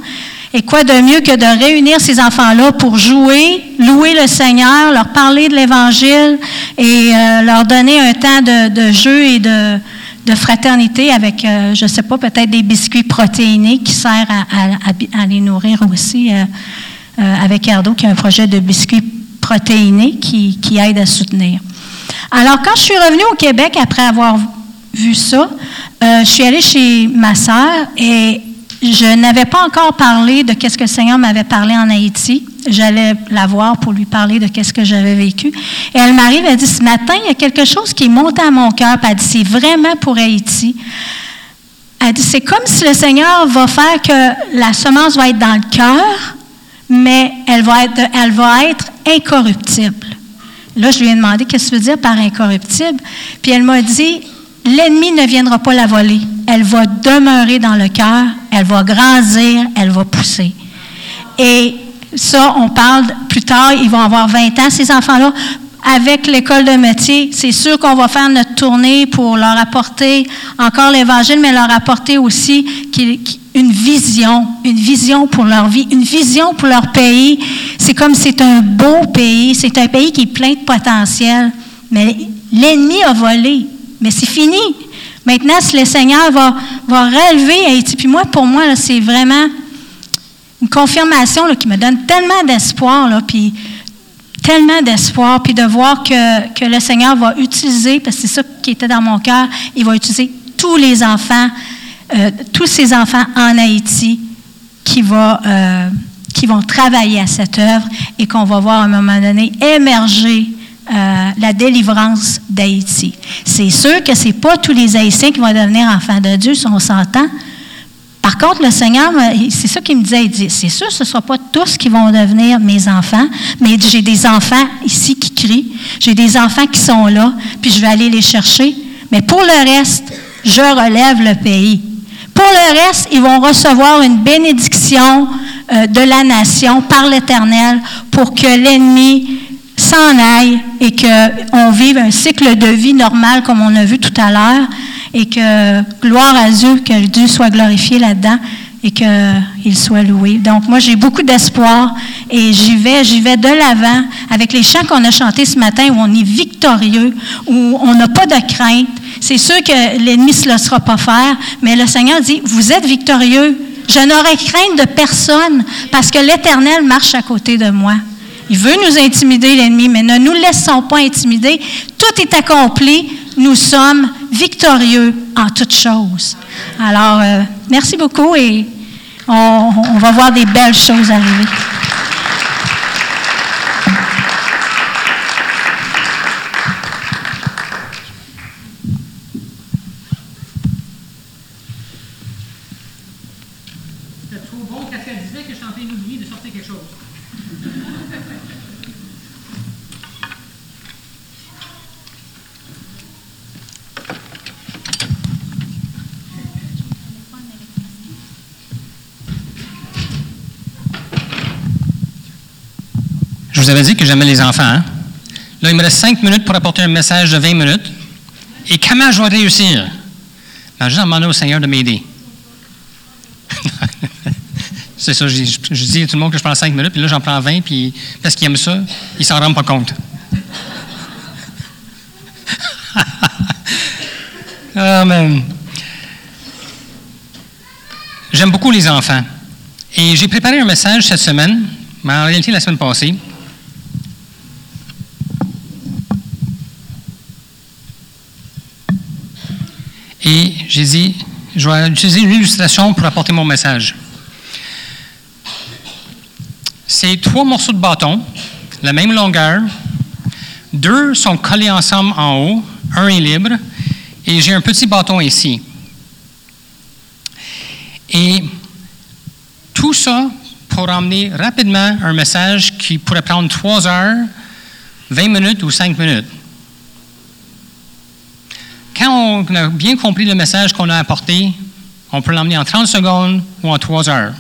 Et quoi de mieux que de réunir ces enfants-là pour jouer, louer le Seigneur, leur parler de l'Évangile et euh, leur donner un temps de, de jeu et de, de fraternité avec, euh, je ne sais pas, peut-être des biscuits protéinés qui servent à, à- les nourrir aussi euh, euh, avec Erdo, qui a un projet de biscuits protéinés qui, qui aide à soutenir. Alors, quand je suis revenue au Québec après avoir vu ça, je suis allée chez ma sœur et je n'avais pas encore parlé de qu'est-ce que le Seigneur m'avait parlé en Haïti. J'allais la voir pour lui parler de qu'est-ce que j'avais vécu. Et elle m'arrive, elle dit, ce matin, il y a quelque chose qui est monté à mon cœur. Elle dit, c'est vraiment pour Haïti. Elle dit, c'est comme si le Seigneur va faire que la semence va être dans le cœur, mais elle va être, elle va être incorruptible. Là, je lui ai demandé qu'est-ce que tu veux dire par incorruptible? Puis elle m'a dit, l'ennemi ne viendra pas la voler. Elle va demeurer dans le cœur, elle va grandir, elle va pousser. Et ça, on parle plus tard, ils vont avoir 20 ans, ces enfants-là. Avec l'école de métier, c'est sûr qu'on va faire notre tournée pour leur apporter encore l'Évangile, mais leur apporter aussi une vision, une vision pour leur vie, une vision pour leur pays. C'est comme c'est un beau pays, c'est un pays qui est plein de potentiel, mais l'ennemi a volé, mais c'est fini. Maintenant, si le Seigneur va, va relever Haïti, puis moi, pour moi, c'est vraiment une confirmation qui me donne tellement d'espoir, puis tellement d'espoir, puis de voir que, le Seigneur va utiliser, parce que c'est ça qui était dans mon cœur, il va utiliser tous les enfants, euh, tous ces enfants en Haïti euh, qui vont travailler à cette œuvre et qu'on va voir à un moment donné émerger euh, la délivrance d'Haïti. C'est sûr que ce n'est pas tous les Haïtiens qui vont devenir enfants de Dieu, si on s'entend. Par contre, le Seigneur, c'est ça qu'il me disait, il dit, c'est sûr, ce ne sera pas tous qui vont devenir mes enfants, mais j'ai des enfants ici qui crient, j'ai des enfants qui sont là, puis je vais aller les chercher. Mais pour le reste, je relève le pays. Pour le reste, ils vont recevoir une bénédiction euh, de la nation par l'Éternel pour que l'ennemi s'en aille et qu'on vive un cycle de vie normal comme on a vu tout à l'heure et que gloire à Dieu, que Dieu soit glorifié là-dedans et qu'il soit loué. Donc moi j'ai beaucoup d'espoir et j'y vais, j'y vais de l'avant avec les chants qu'on a chantés ce matin où on est victorieux, où on n'a pas de crainte. C'est sûr que l'ennemi ne se laissera pas faire, mais le Seigneur dit, vous êtes victorieux. Je n'aurai crainte de personne parce que l'Éternel marche à côté de moi. Il veut nous intimider, l'ennemi, mais ne nous laissons pas intimider. Tout est accompli. Nous sommes victorieux en toutes choses. Alors, euh, merci beaucoup et on, on va voir des belles choses arriver. C'était trop bon quand elle disait que je suis en train d'oublier de sortir quelque chose. Je vous avais dit que j'aimais les enfants. hein? Là, il me reste cinq minutes pour apporter un message de 20 minutes. Et comment je vais réussir? Ben, demandé au Seigneur de m'aider. C'est ça, je, dis à tout le monde que je prends 5 minutes, puis là, j'en prends 20, puis parce qu'ils aiment ça, ils s'en rendent pas compte. Amen. J'aime beaucoup les enfants. Et j'ai préparé un message cette semaine, mais en réalité la semaine passée. Et j'ai dit, je vais utiliser une illustration pour apporter mon message. C'est trois morceaux de bâton, la même longueur. Deux sont collés ensemble en haut, un est libre, et j'ai un petit bâton ici. Et Tout ça pour emmener rapidement un message qui pourrait prendre 3 heures, 20 minutes ou 5 minutes. Quand on a bien compris le message qu'on a apporté, on peut l'emmener en 30 secondes ou en 3 heures.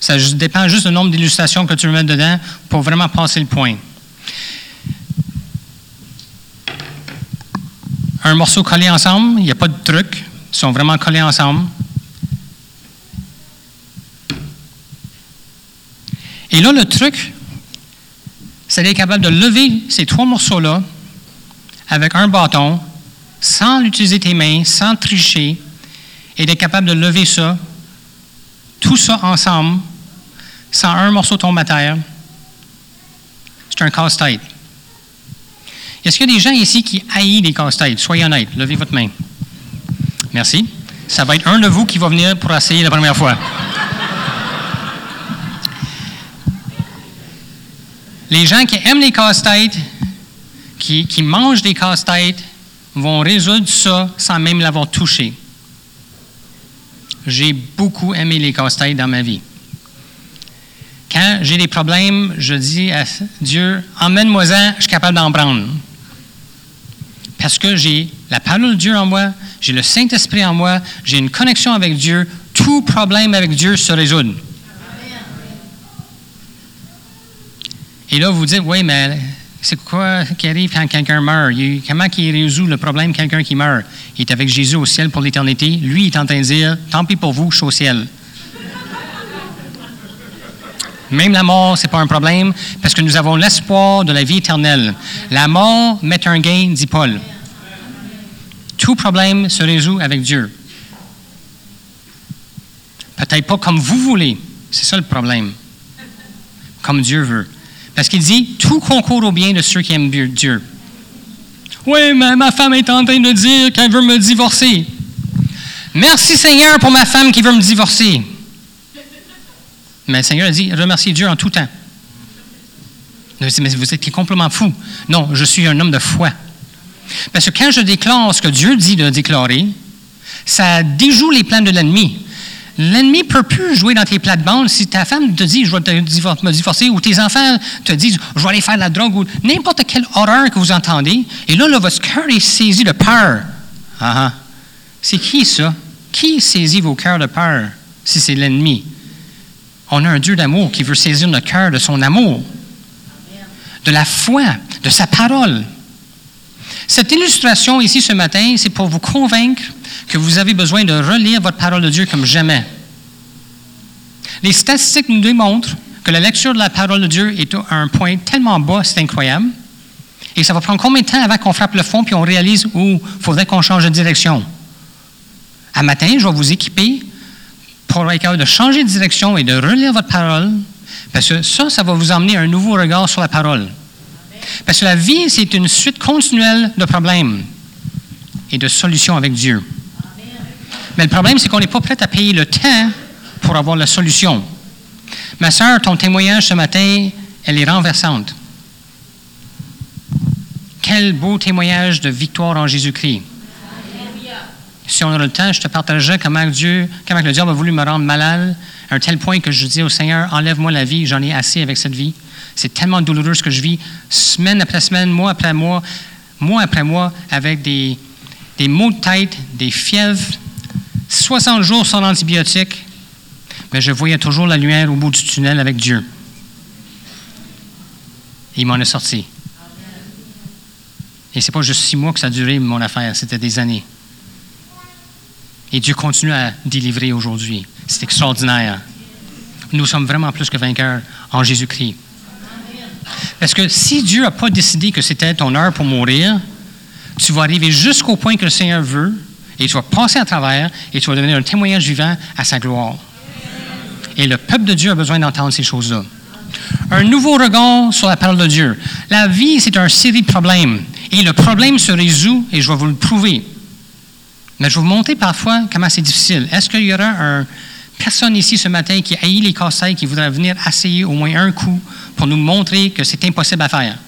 Ça dépend juste du nombre d'illustrations que tu veux mettre dedans pour vraiment passer le point. Un morceau collé ensemble, il n'y a pas de truc, ils sont vraiment collés ensemble. Et là, le truc, c'est d'être capable de lever ces trois morceaux-là avec un bâton, sans utiliser tes mains, sans tricher, et d'être capable de lever ça, tout ça ensemble, sans un morceau tomber à terre. C'est un casse-tête. Est-ce qu'il y a des gens ici qui haïssent les casse-têtes? Soyez honnêtes, levez votre main. Merci. Ça va être un de vous qui va venir pour essayer la première fois. Les gens qui aiment les casse-têtes, qui, qui mangent des casse-têtes, vont résoudre ça sans même l'avoir touché. J'ai beaucoup aimé les casse-têtes dans ma vie. Quand j'ai des problèmes, je dis à Dieu, emmène-moi-en, je suis capable d'en prendre. Parce que j'ai la parole de Dieu en moi, j'ai le Saint-Esprit en moi, j'ai une connexion avec Dieu, tout problème avec Dieu se résout. Et là, vous dites, oui, mais c'est quoi qui arrive quand quelqu'un meurt? Comment il résout le problème quelqu'un qui meurt? Il est avec Jésus au ciel pour l'éternité. Lui, est en train de dire, tant pis pour vous, je suis au ciel. Même la mort, ce n'est pas un problème, parce que nous avons l'espoir de la vie éternelle. La mort met un gain, dit Paul. Tout problème se résout avec Dieu. Peut-être pas comme vous voulez, c'est ça le problème. Comme Dieu veut. Parce qu'il dit, tout concourt au bien de ceux qui aiment Dieu. Oui, mais ma femme est en train de dire qu'elle veut me divorcer. Merci Seigneur pour ma femme qui veut me divorcer. Mais le Seigneur a dit, remerciez Dieu en tout temps. Mais vous êtes complètement fou. Non, je suis un homme de foi. Parce que quand je déclare ce que Dieu dit de déclarer, ça déjoue les plans de l'ennemi. L'ennemi ne peut plus jouer dans tes plates-bandes si ta femme te dit je vais te me divorcer ou tes enfants te disent je vais aller faire la drogue ou n'importe quelle horreur que vous entendez. Et là, là votre cœur est saisi de peur. Ah, ah. C'est qui ça? Qui saisit vos cœurs de peur si c'est l'ennemi? On a un Dieu d'amour qui veut saisir notre cœur de son amour, de la foi, de sa parole. Cette illustration ici ce matin, c'est pour vous convaincre que vous avez besoin de relire votre parole de Dieu comme jamais. Les statistiques nous démontrent que la lecture de la parole de Dieu est à un point tellement bas, c'est incroyable. Et ça va prendre combien de temps avant qu'on frappe le fond puis on réalise où il faudrait qu'on change de direction? À matin, je vais vous équiper pour être capable de changer de direction et de relire votre parole, parce que ça, ça va vous emmener un nouveau regard sur la parole. Parce que la vie, c'est une suite continuelle de problèmes et de solutions avec Dieu. Mais le problème, c'est qu'on n'est pas prêt à payer le temps pour avoir la solution. Ma sœur, ton témoignage ce matin, elle est renversante. Quel beau témoignage de victoire en Jésus-Christ. Si on a le temps, je te partagerai comment Dieu, comment le diable a voulu me rendre malade, à un tel point que je dis au Seigneur, enlève-moi la vie, j'en ai assez avec cette vie. C'est tellement douloureux ce que je vis, semaine après semaine, mois après mois, mois après mois, avec des, des maux de tête, des fièvres, 60 jours sans antibiotiques, mais je voyais toujours la lumière au bout du tunnel avec Dieu. Et il m'en a sorti. Et c'est pas juste six mois que ça a duré, mon affaire, c'était des années. Et Dieu continue à délivrer aujourd'hui. C'est extraordinaire. Nous sommes vraiment plus que vainqueurs en Jésus-Christ. Parce que si Dieu n'a pas décidé que c'était ton heure pour mourir, tu vas arriver jusqu'au point que le Seigneur veut, et tu vas passer à travers, et tu vas devenir un témoignage vivant à sa gloire. Et le peuple de Dieu a besoin d'entendre ces choses-là. Un nouveau regard sur la parole de Dieu. La vie, c'est une série de problèmes. Et le problème se résout, et je vais vous le prouver. Mais je vais vous montrer parfois comment c'est difficile. Est-ce qu'il y aura une personne ici ce matin qui haït les casse qui voudrait venir essayer au moins un coup pour nous montrer que c'est impossible à faire?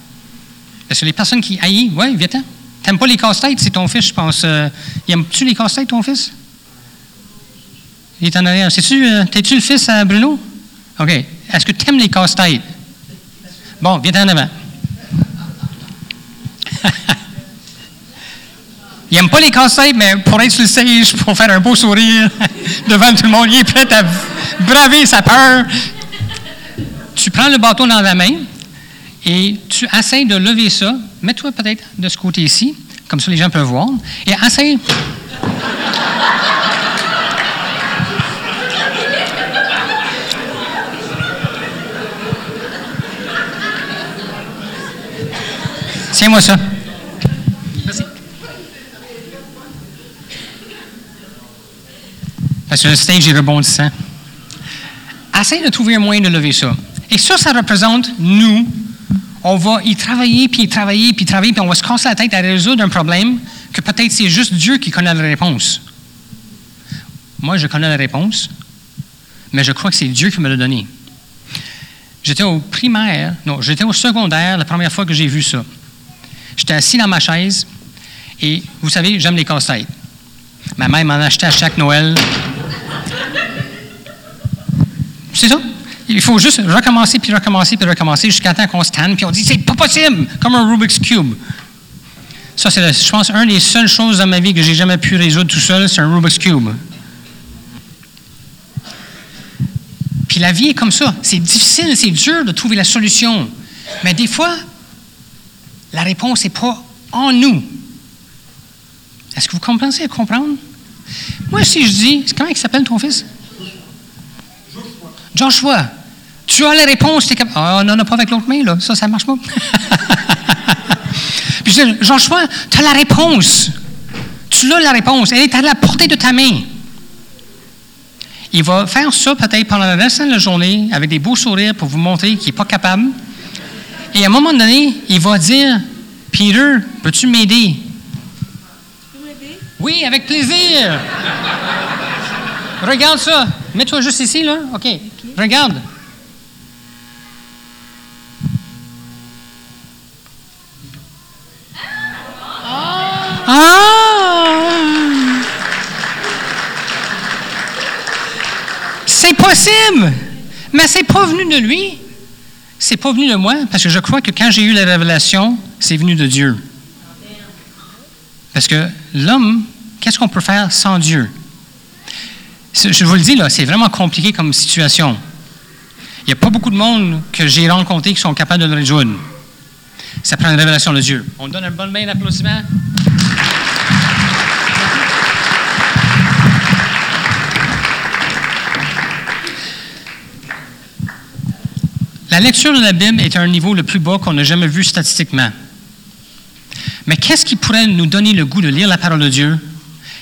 Parce que les personnes qui haïssent, oui, viens-t'en. T'aimes pas les casse-têtes, c'est ton fils, je pense. Euh, Aimes-tu les casse-têtes, ton fils? Il est en arrière. Euh, t'es-tu le fils à Bruno? OK. Est-ce que tu aimes les casse-têtes? Bon, viens en avant. il n'aime pas les casse-têtes, mais pour être sur le stage, pour faire un beau sourire devant tout le monde, il est prêt à braver sa peur. Tu prends le bâton dans la main et tu essaies de lever ça. Mets-toi peut-être de ce côté-ci, comme ça les gens peuvent voir. Et essaie. Tiens-moi ça. Merci. Parce que le rebondissant. Essaye de trouver un moyen de lever ça. Et ça, ça représente nous. On va y travailler, puis y travailler, puis travailler, puis on va se casser la tête à résoudre un problème que peut-être c'est juste Dieu qui connaît la réponse. Moi, je connais la réponse, mais je crois que c'est Dieu qui me l'a donné. J'étais au primaire, non, j'étais au secondaire la première fois que j'ai vu ça. J'étais assis dans ma chaise et vous savez, j'aime les casse-têtes. Ma mère m'en achetait à chaque Noël. C'est ça? Il faut juste recommencer, puis recommencer, puis recommencer jusqu'à temps qu'on se tanne, puis on dit c'est pas possible, comme un Rubik's Cube. Ça, c'est, je pense, une des seules choses dans ma vie que j'ai jamais pu résoudre tout seul, c'est un Rubik's Cube. Puis la vie est comme ça. C'est difficile, c'est dur de trouver la solution. Mais des fois, la réponse n'est pas en nous. Est-ce que vous commencez à comprendre? Moi, si je dis, comment il s'appelle ton fils? Joshua. Tu as la réponse, capable. Ah, non, non, pas avec l'autre main, là. Ça, ça marche pas. Puis je dis, Joshua, tu as la réponse. Tu as la réponse. Elle est à la portée de ta main. Il va faire ça peut-être pendant le reste de la journée avec des beaux sourires pour vous montrer qu'il n'est pas capable. Et à un moment donné, il va dire Peter, peux-tu m'aider? Oui, avec plaisir. Regarde ça. Mets-toi juste ici, là. OK. Regarde. Ah! C'est possible, mais c'est pas venu de lui. C'est pas venu de moi, parce que je crois que quand j'ai eu la révélation, c'est venu de Dieu. Parce que l'homme, qu'est-ce qu'on peut faire sans Dieu? Je vous le dis, là, c'est vraiment compliqué comme situation. Il n'y a pas beaucoup de monde que j'ai rencontré qui sont capables de le résoudre. Ça prend une révélation de Dieu. On donne une bonne main d'applaudissement. La lecture de la Bible est à un niveau le plus bas qu'on n'a jamais vu statistiquement. Mais qu'est-ce qui pourrait nous donner le goût de lire la parole de Dieu?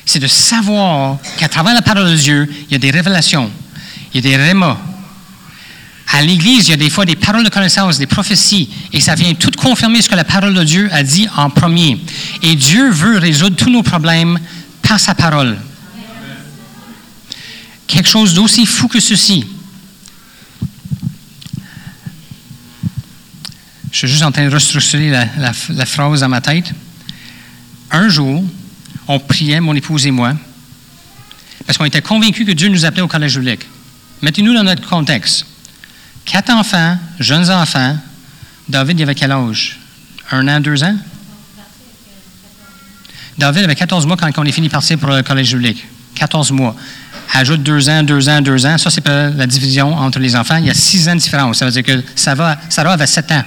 C'est de savoir qu'à travers la parole de Dieu, il y a des révélations, il y a des rémas. À l'Église, il y a des fois des paroles de connaissance, des prophéties, et ça vient tout confirmer ce que la parole de Dieu a dit en premier. Et Dieu veut résoudre tous nos problèmes par sa parole. Quelque chose d'aussi fou que ceci. Je suis juste en train de restructurer la, phrase dans ma tête. Un jour, on priait, mon épouse et moi, parce qu'on était convaincus que Dieu nous appelait au collège public. Mettez-nous dans notre contexte. Quatre enfants, jeunes enfants. David, il avait quel âge? Un an, deux ans? David avait 14 mois quand on est fini par partir pour le collège public. 14 mois. Ajoute deux ans, deux ans, deux ans. Ça, c'est la division entre les enfants. Il y a six ans de différence. Ça veut dire que Sarah, Sarah avait sept ans.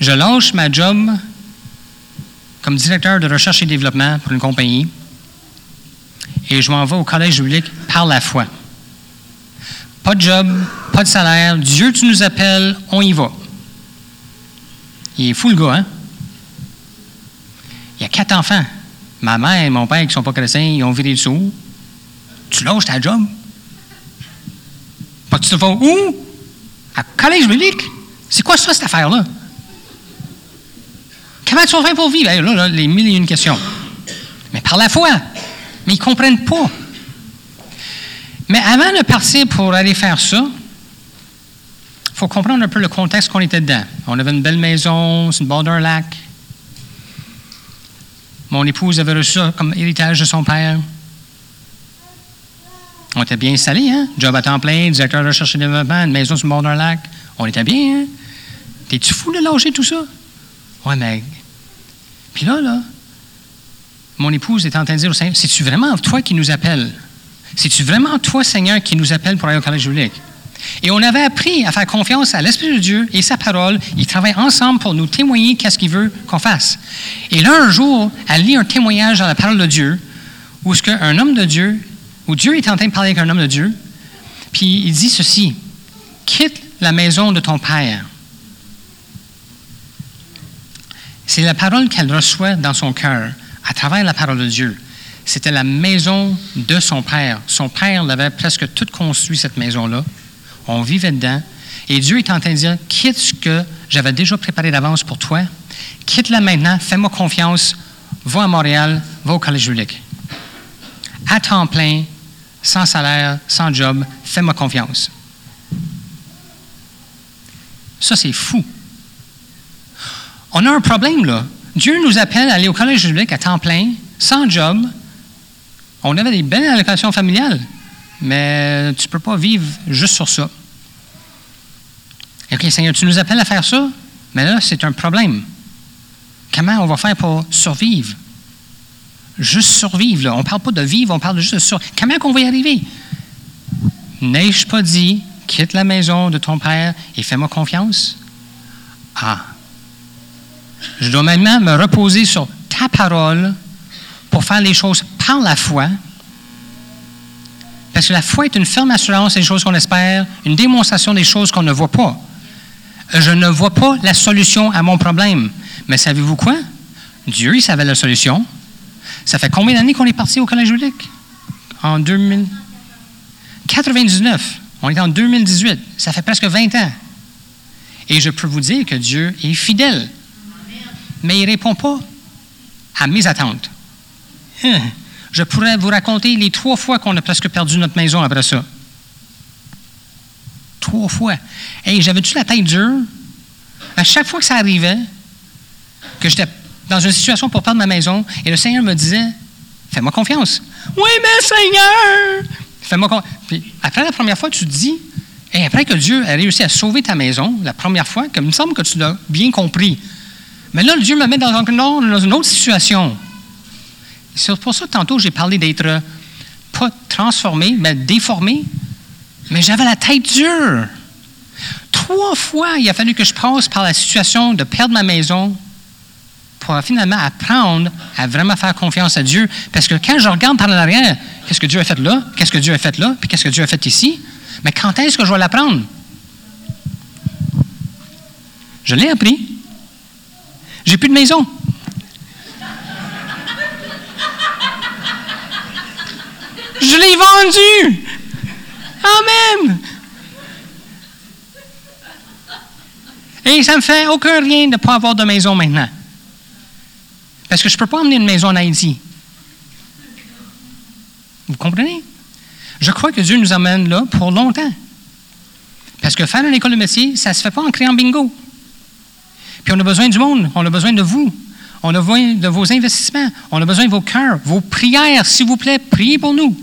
Je lâche ma job directeur de recherche et développement pour une compagnie et je m'en vais au collège public par la foi. Pas de job, pas de salaire. Dieu, tu nous appelles, on y va. Il est fou le gars, hein? Il y a quatre enfants. Ma mère et mon père qui ne sont pas chrétiens, ils ont viré le sou. Tu lâches ta job? Pas tu te vas où? À collège public? C'est quoi ça, cette affaire-là? Comment tu faire pour vivre? Là, là, les mille et une questions. Mais par la foi. Mais ils ne comprennent pas. Mais avant de partir pour aller faire ça, il faut comprendre un peu le contexte qu'on était dedans. On avait une belle maison, c'est une bord lac. Mon épouse avait reçu ça comme héritage de son père. On était bien installés, hein? Job à temps plein, directeur de recherche et développement, une maison sur le lac. On était bien, hein? T'es-tu fou de lâcher tout ça? Ouais, mais. Puis là, là, mon épouse est en train de dire au Seigneur, c'est-tu vraiment toi qui nous appelles? C'est-tu vraiment toi, Seigneur, qui nous appelle pour aller au collège biblique? Et on avait appris à faire confiance à l'Esprit de Dieu et sa parole. Ils travaillent ensemble pour nous témoigner qu'est-ce qu'il veut qu'on fasse. Et là, un jour, elle lit un témoignage dans la parole de Dieu où ce qu'un homme de Dieu, où Dieu est en train de parler avec un homme de Dieu, puis il dit ceci, quitte la maison de ton père. C'est la parole qu'elle reçoit dans son cœur à travers la parole de Dieu. C'était la maison de son père. Son père l'avait presque tout construit, cette maison-là. On vivait dedans. Et Dieu est en train de dire, quitte ce que j'avais déjà préparé d'avance pour toi, quitte-la maintenant, fais-moi confiance, va à Montréal, va au collège biblique. À temps plein, sans salaire, sans job, fais-moi confiance. Ça, c'est fou. On a un problème, là. Dieu nous appelle à aller au collège biblique à temps plein, sans job. On avait des belles allocations familiales, mais tu ne peux pas vivre juste sur ça. OK, Seigneur, tu nous appelles à faire ça, mais là, c'est un problème. Comment on va faire pour survivre? Juste survivre, là. On ne parle pas de vivre, on parle juste de survivre. Comment on va y arriver? N'ai-je pas dit, quitte la maison de ton père et fais-moi confiance? Ah. Je dois maintenant me reposer sur ta parole pour faire les choses par la foi. Parce que la foi est une ferme assurance des choses qu'on espère, une démonstration des choses qu'on ne voit pas. Je ne vois pas la solution à mon problème. Mais savez-vous quoi? Dieu, il savait la solution. Ça fait combien d'années qu'on est parti au Collège biblique? En 2000. 99. On est en 2018. Ça fait presque 20 ans. Et je peux vous dire que Dieu est fidèle. Mais il ne répond pas à mes attentes. Hein? Je pourrais vous raconter les trois fois qu'on a presque perdu notre maison après ça. Trois fois. Et j'avais-tu la tête dure? À chaque fois que ça arrivait, que j'étais dans une situation pour perdre ma maison, et le Seigneur me disait, fais-moi confiance. Oui, mais Seigneur! Fais-moi confiance. Puis après la première fois, tu dis, et après que Dieu a réussi à sauver ta maison, la première fois, comme il me semble que tu l'as bien compris. Mais là, Dieu me met dans, une autre situation. C'est pour ça que tantôt, j'ai parlé d'être pas transformé, mais déformé. Mais j'avais la tête dure. Trois fois, il a fallu que je passe par la situation de perdre ma maison pour finalement apprendre à vraiment faire confiance à Dieu. Parce que quand je regarde par l'arrière, qu'est-ce que Dieu a fait là, qu'est-ce que Dieu a fait là, puis qu'est-ce que Dieu a fait ici, mais quand est-ce que je vais l'apprendre? Je l'ai appris. J'ai plus de maison. Je l'ai vendu. Amen. Et ça me fait aucun rien de ne pas avoir de maison maintenant. Parce que je ne peux pas emmener une maison en Haïti. Vous comprenez? Je crois que Dieu nous amène là pour longtemps. Parce que faire une école de métier, ça ne se fait pas en créant bingo. Puis on a besoin du monde, on a besoin de vous, on a besoin de vos investissements, on a besoin de vos cœurs, vos prières, s'il vous plaît, priez pour nous.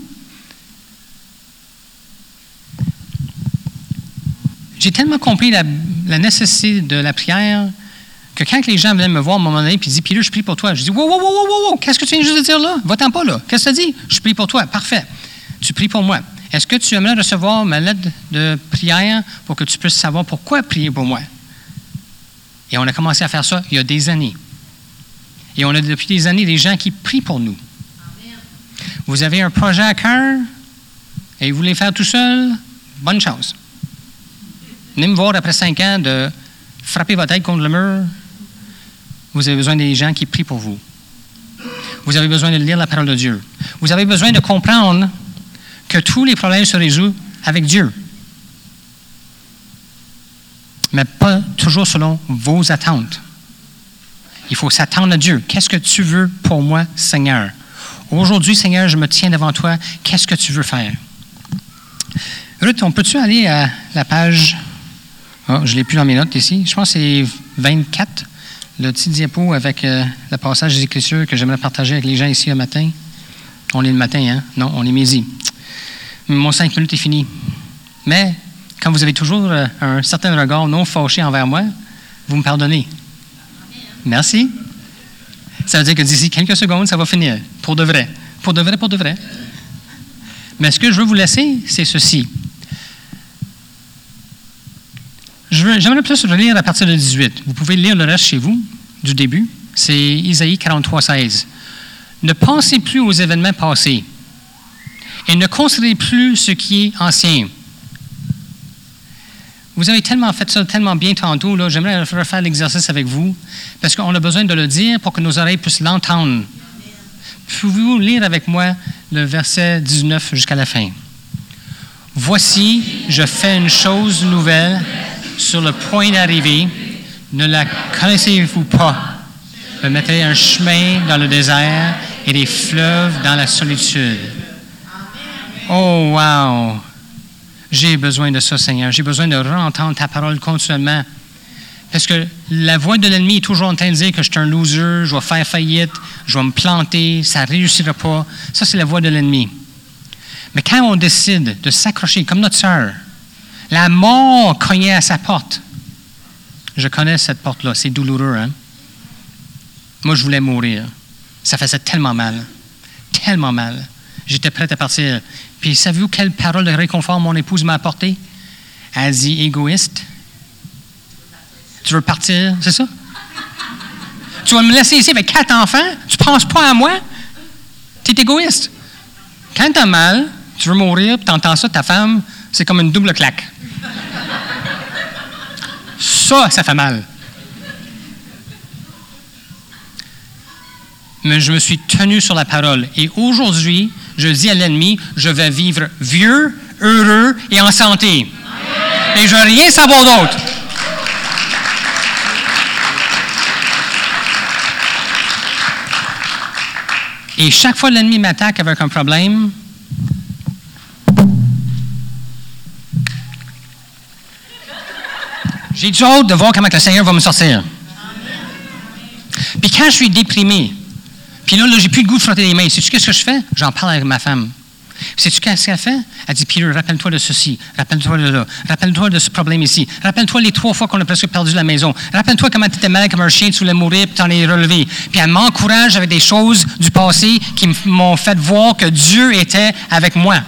J'ai tellement compris la, nécessité de la prière que quand les gens viennent me voir à un moment donné et disent Puis je prie pour toi, je dis Wow, wow, wow, wow, wow, qu'est-ce que tu viens juste de dire là? Va-t'en pas là. Qu'est-ce que tu dis? Je prie pour toi. Parfait. Tu pries pour moi. Est-ce que tu aimerais recevoir ma lettre de prière pour que tu puisses savoir pourquoi prier pour moi? Et on a commencé à faire ça il y a des années. Et on a depuis des années des gens qui prient pour nous. Vous avez un projet à cœur et vous voulez faire tout seul? Bonne chance. Venez me voir après cinq ans de frapper votre tête contre le mur. Vous avez besoin des gens qui prient pour vous. Vous avez besoin de lire la parole de Dieu. Vous avez besoin de comprendre que tous les problèmes se résolvent avec Dieu. Mais pas toujours selon vos attentes. Il faut s'attendre à Dieu. Qu'est-ce que tu veux pour moi, Seigneur? Aujourd'hui, Seigneur, je me tiens devant toi. Qu'est-ce que tu veux faire? Ruth, on peut-tu aller à la page? Oh, je ne l'ai plus dans mes notes ici. Je pense que c'est 24, le petit diapo avec euh, le passage des Écritures que j'aimerais partager avec les gens ici le matin. On est le matin, hein? Non, on est midi. Mon cinq minutes est fini. Mais quand vous avez toujours euh, un certain regard non fâché envers moi, vous me pardonnez. Merci. Ça veut dire que d'ici quelques secondes, ça va finir. Pour de vrai. Pour de vrai, pour de vrai. Mais ce que je veux vous laisser, c'est ceci. J'aimerais plus relire à partir de 18. Vous pouvez lire le reste chez vous, du début. C'est Isaïe 43, 16. Ne pensez plus aux événements passés et ne considérez plus ce qui est ancien. Vous avez tellement fait ça tellement bien tantôt, là, j'aimerais refaire l'exercice avec vous, parce qu'on a besoin de le dire pour que nos oreilles puissent l'entendre. Pouvez-vous lire avec moi le verset 19 jusqu'à la fin? Voici, je fais une chose nouvelle sur le point d'arriver. Ne la connaissez-vous pas? Je mettrai un chemin dans le désert et des fleuves dans la solitude. Oh, wow! J'ai besoin de ça, Seigneur. J'ai besoin de entendre ta parole continuellement. Parce que la voix de l'ennemi est toujours en train de dire que je suis un loser, je vais faire faillite, je vais me planter, ça ne réussira pas. Ça, c'est la voix de l'ennemi. Mais quand on décide de s'accrocher, comme notre sœur, la mort cognait à sa porte. Je connais cette porte-là, c'est douloureux. Hein? Moi, je voulais mourir. Ça faisait tellement mal. Tellement mal. J'étais prête à partir. Puis, savez-vous quelle parole de réconfort mon épouse m'a apportée? Elle dit égoïste. Tu veux partir, c'est ça? Tu vas me laisser ici avec quatre enfants? Tu penses pas à moi? Tu es égoïste. Quand tu as mal, tu veux mourir, puis tu entends ça ta femme, c'est comme une double claque. Ça, ça fait mal. Mais je me suis tenu sur la parole. Et aujourd'hui, je dis à l'ennemi, je vais vivre vieux, heureux et en santé. Et je ne veux rien savoir d'autre. Et chaque fois que l'ennemi m'attaque avec un problème, j'ai hâte de voir comment le Seigneur va me sortir. Puis quand je suis déprimé, puis là, là j'ai plus le goût de frotter les mains, sais-tu qu'est-ce que je fais? J'en parle avec ma femme. Sais-tu qu'est-ce qu'elle fait? Elle dit, Peter, rappelle-toi de ceci, rappelle-toi de là, rappelle-toi de ce problème ici, rappelle-toi les trois fois qu'on a presque perdu la maison, rappelle-toi comment tu étais malade comme un chien, tu voulais mourir, puis t'en es relevé. Puis elle m'encourage avec des choses du passé qui m'ont fait voir que Dieu était avec moi.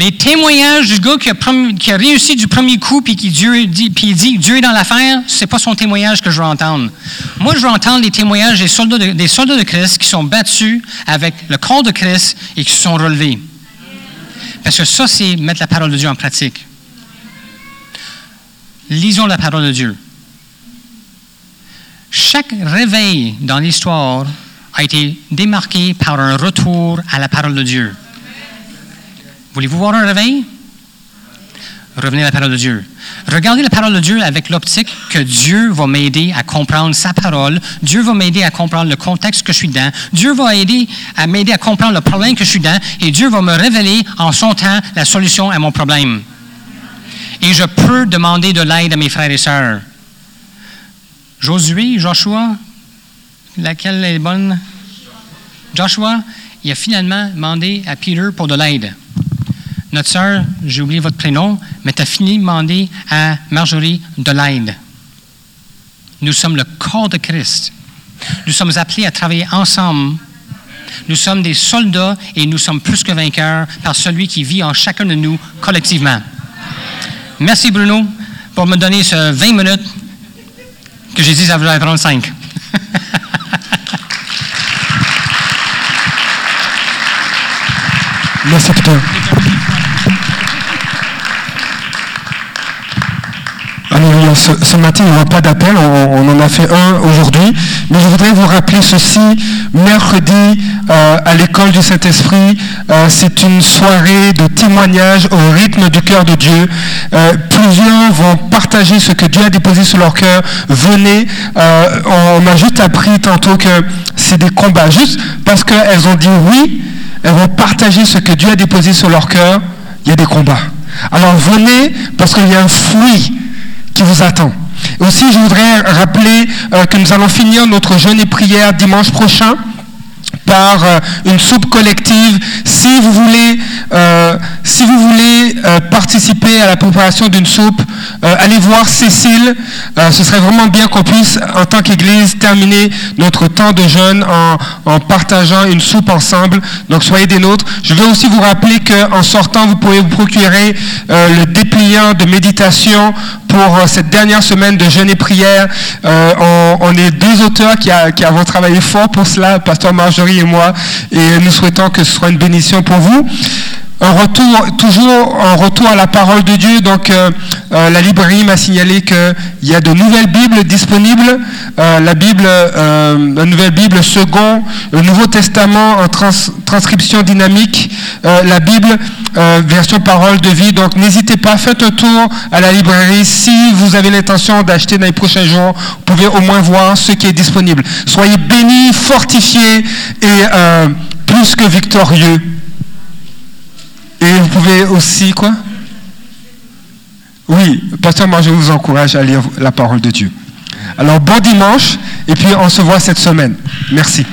Les témoignages du gars qui a, réussi du premier coup puis qui Dieu dit, puis il dit Dieu est dans l'affaire, c'est pas son témoignage que je veux entendre. Moi, je veux entendre les témoignages des soldats de, des soldats de Christ qui sont battus avec le corps de Christ et qui se sont relevés. Parce que ça, c'est mettre la parole de Dieu en pratique. Lisons la parole de Dieu. Chaque réveil dans l'histoire a été démarqué par un retour à la parole de Dieu. Voulez-vous voir un réveil? Revenez à la parole de Dieu. Regardez la parole de Dieu avec l'optique que Dieu va m'aider à comprendre sa parole. Dieu va m'aider à comprendre le contexte que je suis dans. Dieu va aider à m'aider à comprendre le problème que je suis dans. Et Dieu va me révéler en son temps la solution à mon problème. Et je peux demander de l'aide à mes frères et sœurs. Josué, Joshua, laquelle est bonne? Joshua, il a finalement demandé à Peter pour de l'aide. Notre sœur, j'ai oublié votre prénom, mais tu as fini de demander à Marjorie de l'aide. Nous sommes le corps de Christ. Nous sommes appelés à travailler ensemble. Nous sommes des soldats et nous sommes plus que vainqueurs par celui qui vit en chacun de nous collectivement. Merci Bruno pour me donner ce 20 minutes que j'ai dit ça voulait prendre 5. Merci Peter. Alléluia. Ce, ce matin, il n'y aura pas d'appel, on, on en a fait un aujourd'hui, mais je voudrais vous rappeler ceci. Mercredi, euh, à l'école du Saint-Esprit, euh, c'est une soirée de témoignage au rythme du cœur de Dieu. Euh, plusieurs vont partager ce que Dieu a déposé sur leur cœur. Venez, euh, on m'a juste appris tantôt que c'est des combats. Juste parce qu'elles ont dit oui, elles vont partager ce que Dieu a déposé sur leur cœur, il y a des combats. Alors venez parce qu'il y a un fruit qui vous attend. Aussi, je voudrais rappeler euh, que nous allons finir notre jeûne et prière dimanche prochain par euh, une soupe collective. Si vous voulez, euh, si vous voulez participer à la préparation d'une soupe, allez voir Cécile. Ce serait vraiment bien qu'on puisse, en tant qu'Église, terminer notre temps de jeûne en, partageant une soupe ensemble. Donc soyez des nôtres. Je veux aussi vous rappeler qu'en sortant, vous pouvez vous procurer le dépliant de méditation pour euh, cette dernière semaine de jeûne et prière. Euh, on, est deux auteurs qui avons travaillé fort pour cela, Pasteur Marjorie et moi, et nous souhaitons que ce soit une bénédiction pour vous. Un retour, toujours en retour à la parole de Dieu. Donc, euh, euh, la librairie m'a signalé qu'il y a de nouvelles Bibles disponibles. Euh, la Bible, la nouvelle Bible second, le Nouveau Testament en trans- transcription dynamique, la Bible version parole de vie. Donc, n'hésitez pas, faites un tour à la librairie. Si vous avez l'intention d'acheter dans les prochains jours, vous pouvez au moins voir ce qui est disponible. Soyez bénis, fortifiés et plus que victorieux. Et vous pouvez aussi, quoi? Oui, pasteur, moi je vous encourage à lire la parole de Dieu. Alors bon dimanche, et puis on se voit cette semaine. Merci.